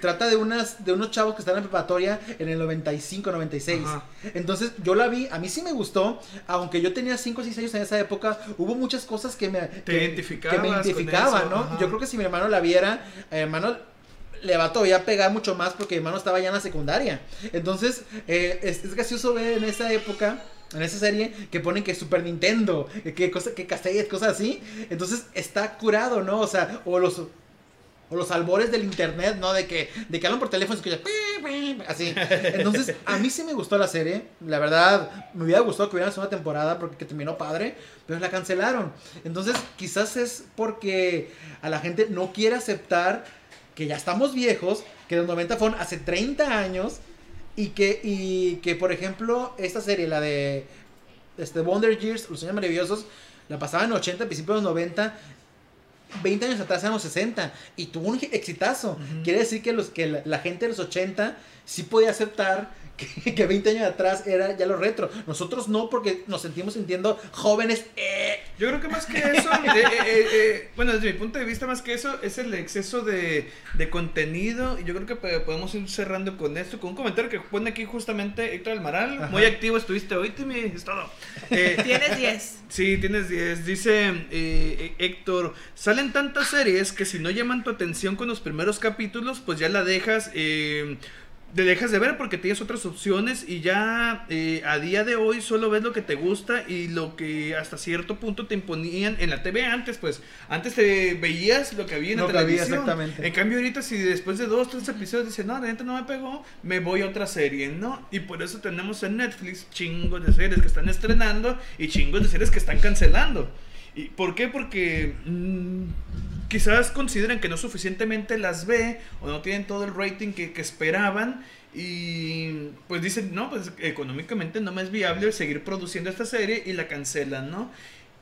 Trata de unas de unos chavos que están en preparatoria en el 95, 96. Ajá. Entonces yo la vi, a mí sí me gustó, aunque yo tenía 5 o 6 años en esa época, hubo muchas cosas que me, que, identificabas que me identificaban, ¿no? ajá. Yo creo que si mi hermano la viera, eh, hermano le va todavía a pegar mucho más porque mi hermano estaba ya en la secundaria. Entonces, eh, es, es gracioso ver en esa época, en esa serie, que ponen que Super Nintendo, eh, que, cosa, que cosas así. Entonces está curado, ¿no? O sea, o los... O los albores del internet, ¿no? De que, de que hablan por teléfono y escuchas así. Entonces, a mí sí me gustó la serie. La verdad, me hubiera gustado que hubiera una temporada porque que terminó padre, pero la cancelaron. Entonces, quizás es porque a la gente no quiere aceptar que ya estamos viejos, que los 90 fueron hace 30 años y que, y que por ejemplo, esta serie, la de este, Wonder Years, Los Años Maravillosos, la pasaba en 80, principios de los 90 20 años atrás eran los 60 y tuvo un exitazo. Quiere decir que, los, que la, la gente de los 80 sí podía aceptar que, que 20 años atrás era ya lo retro. Nosotros no, porque nos sentimos sintiendo jóvenes. eh, Yo creo que más que eso, eh, eh, eh, eh, bueno, desde mi punto de vista, más que eso, es el exceso de, de contenido. Y yo creo que podemos ir cerrando con esto, con un comentario que pone aquí justamente Héctor Almaral. Ajá. Muy activo estuviste hoy, Timmy, es todo. Eh, Tienes 10. Sí, tienes 10. Dice Héctor, salen tantas series que si no llaman tu atención con los primeros capítulos, pues ya la dejas, eh, te dejas de ver porque tienes otras opciones y ya eh, a día de hoy solo ves lo que te gusta y lo que hasta cierto punto te imponían en la TV antes, pues antes te veías lo que había en la había, televisión. exactamente. En cambio ahorita si después de dos, tres episodios dices, no, la neta no me pegó, me voy a otra serie, ¿no? Y por eso tenemos en Netflix chingos de series que están estrenando y chingos de series que están cancelando. ¿Y por qué? Porque mm, quizás consideran que no suficientemente las ve o no tienen todo el rating que, que esperaban y pues dicen, no, pues económicamente no me es viable seguir produciendo esta serie y la cancelan, ¿no?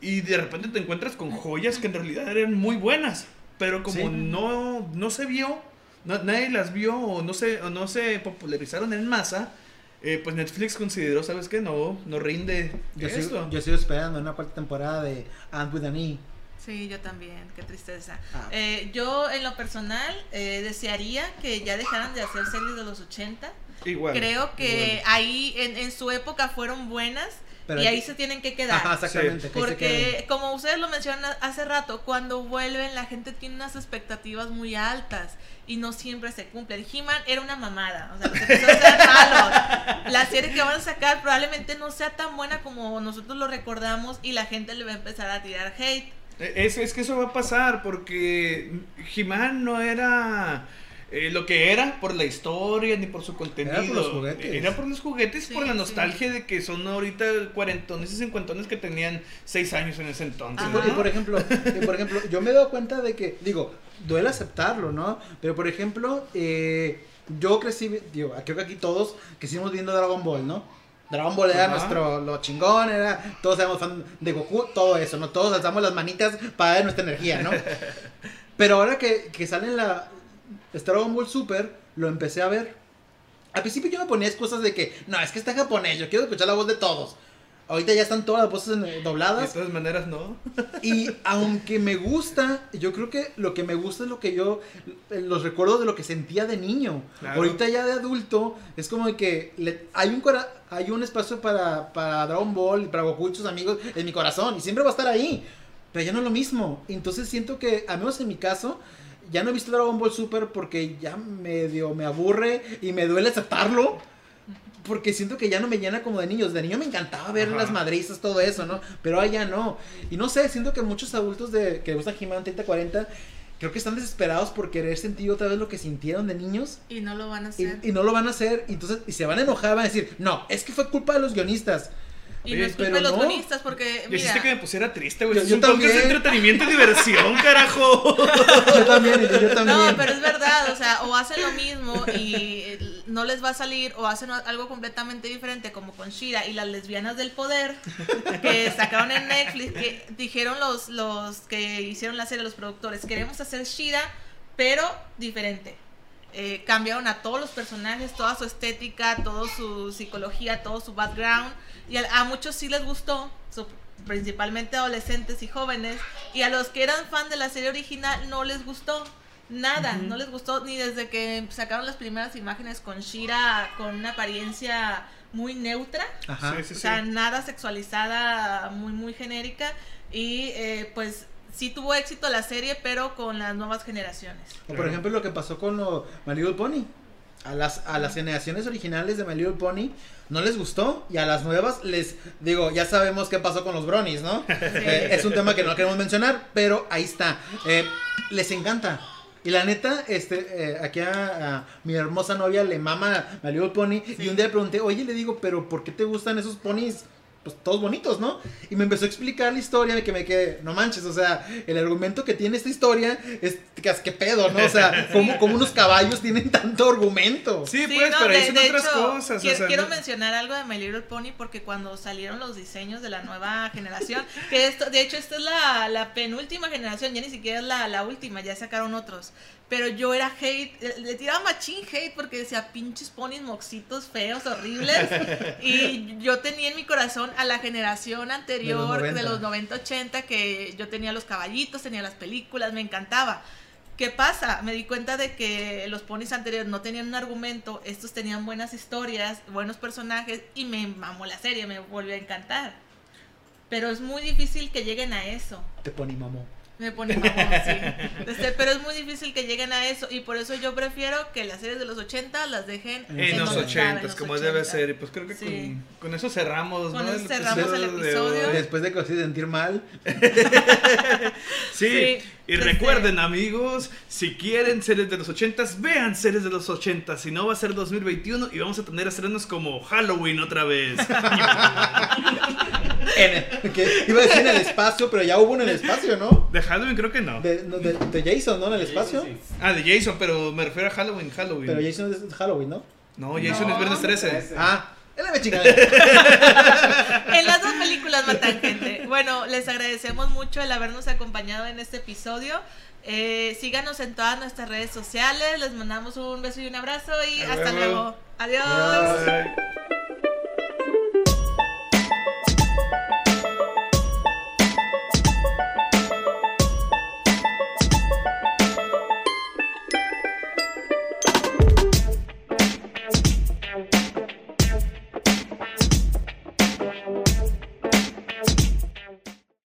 Y de repente te encuentras con joyas que en realidad eran muy buenas, pero como Sí. no, no se vio, no- nadie las vio o no se, o no se popularizaron en masa, eh, pues Netflix consideró, ¿sabes qué? No, no rinde Yo esto. sigo, yo sigo esperando una cuarta temporada de Ant with an E. Sí, yo también, qué tristeza. Ah. Eh, yo en lo personal eh, desearía que ya dejaran de hacer series de los 80. Igual. Creo que igual. ahí en, en su época fueron buenas Pero- y ahí se tienen que quedar. Ajá, exactamente. Porque como ustedes lo mencionan hace rato, cuando vuelven la gente tiene unas expectativas muy altas y no siempre se cumplen. He-Man era una mamada, o sea, los episodios eran malos. La serie que van a sacar probablemente no sea tan buena como nosotros lo recordamos y la gente le va a empezar a tirar hate. Eh, Es, es que eso va a pasar porque He-Man no era eh, lo que era por la historia ni por su contenido. Era por los juguetes. Era por los juguetes, Sí, por la sí. nostalgia de que son ahorita cuarentones y cincuentones que tenían seis años en ese entonces. Por, y ¿no? por ejemplo, y por ejemplo, yo me he dado cuenta de que, digo, duele aceptarlo, ¿no? Pero por ejemplo, eh, yo crecí, digo, creo que aquí todos crecimos viendo Dragon Ball, ¿no? Dragon Ball era Ajá. nuestro lo chingón, era, todos éramos fan de Goku, todo eso, ¿no? Todos alzamos las manitas para dar nuestra energía, ¿no? Pero ahora que, que sale la Dragon Ball Super, lo empecé a ver. Al principio yo me ponía excusas de que, no, es que está en japonés, yo quiero escuchar la voz de todos. Ahorita ya están todas las voces de dobladas. todas maneras, no. Y aunque me gusta, yo creo que lo que me gusta es lo que yo, los recuerdos de lo que sentía de niño. Claro. Ahorita ya de adulto, es como de que le- hay, un hay un espacio para, para Dragon Ball, para Goku y sus amigos en mi corazón. Y siempre va a estar ahí. Pero ya no es lo mismo. Entonces siento que, al menos en mi caso, ya no he visto Dragon Ball Super porque ya medio me aburre y me duele aceptarlo. Porque siento que ya no me llena como de niños. De niño me encantaba ver Ajá. las madrizas, todo eso, ¿no? Pero ahora ya no. Y no sé, siento que muchos adultos de que gustan He-Man 30-40 creo que están desesperados por querer sentir otra vez lo que sintieron de niños Y no lo van a y, hacer. y no lo van a hacer. Y entonces, y se van a enojar, van a decir, no, es que fue culpa de los guionistas. Y Oye, no es culpa pero de los no. guionistas porque, Y hiciste mira, que me pusiera triste, güey. Yo- Es yo un podcast de también. entretenimiento y diversión, carajo. Yo también, y yo también. No, pero es verdad, o sea, o hacen lo mismo y eh, no les va a salir, o hacen algo completamente diferente, como con Shira y las lesbianas del poder, que sacaron en Netflix, que dijeron los, los que hicieron la serie, los productores, queremos hacer Shira, pero diferente. Eh, cambiaron a todos los personajes, toda su estética, toda su psicología, todo su background, y a, a muchos sí les gustó, so- principalmente adolescentes y jóvenes, y a los que eran fan de la serie original no les gustó. Nada, no les gustó ni desde que sacaron las primeras imágenes con Shira con una apariencia muy neutra, Ajá. Sí, sí, o sí. sea, nada sexualizada, muy, muy genérica. Y eh, pues sí tuvo éxito la serie, pero con las nuevas generaciones. O por ejemplo lo que pasó con lo My Little Pony. A las, a las generaciones originales de My Little Pony no les gustó y a las nuevas les digo, ya sabemos qué pasó con los bronies, ¿no? Eh, es un tema que no queremos mencionar, pero ahí está. Eh, les encanta. Y la neta, este, eh, aquí a, a mi hermosa novia le mama My Little Pony y un día le pregunté, oye, le digo, pero ¿por qué te gustan esos ponis pues todos bonitos, ¿no? Y me empezó a explicar la historia de que me quedé, no manches, o sea, el argumento que tiene esta historia es que, que pedo, ¿no? O sea, como, como unos caballos tienen tanto argumento. Sí, Sí, pues, no, pero de- son de otras hecho, cosas. Quiero, o sea, quiero no- mencionar algo de My Little Pony porque cuando salieron los diseños de la nueva generación, que esto, de hecho, esta es la, la penúltima generación, ya ni siquiera es la, la última, ya sacaron otros. Pero yo era hate, le- le tiraba machín hate porque decía pinches ponis moxitos feos, horribles. y yo tenía en mi corazón a la generación anterior de 90. los 90, 80, que yo tenía los caballitos, tenía las películas, me encantaba. ¿Qué pasa? Me di cuenta de que los ponis anteriores no tenían un argumento, estos tenían buenas historias, buenos personajes y me mamó la serie, me volvió a encantar. Pero es muy difícil que lleguen a eso. Te pone mamó. Me pone mamón, sí. Este, pero es muy difícil que lleguen a eso y por eso yo prefiero que las series de los 80 las dejen En los en 80, los como debe 80. ser. Y pues creo que Sí. con, con eso cerramos, Con ¿no? eso cerramos el episodio. Después de que os hice sentir mal, Sí, Sí, y este- recuerden amigos, si quieren series de los 80s, vean series de los 80s, si no va a ser 2021 y vamos a tener estrenos como Halloween otra vez. en- que iba a decir en el espacio, pero ya hubo en el espacio, ¿no? De Halloween creo que no. De, no, de- de Jason, ¿no? En el espacio. Sí, sí. Ah, de Jason, pero me refiero a Halloween, Halloween. Pero Jason es Halloween, ¿no? No, Jason No. es viernes 13. Trece. Ah, él me chingada. En las dos películas matan gente. Bueno, les agradecemos mucho el habernos acompañado en este episodio. Eh, síganos en todas nuestras redes sociales. Les mandamos un beso y un abrazo y hasta luego. Adiós. Adiós. Bye.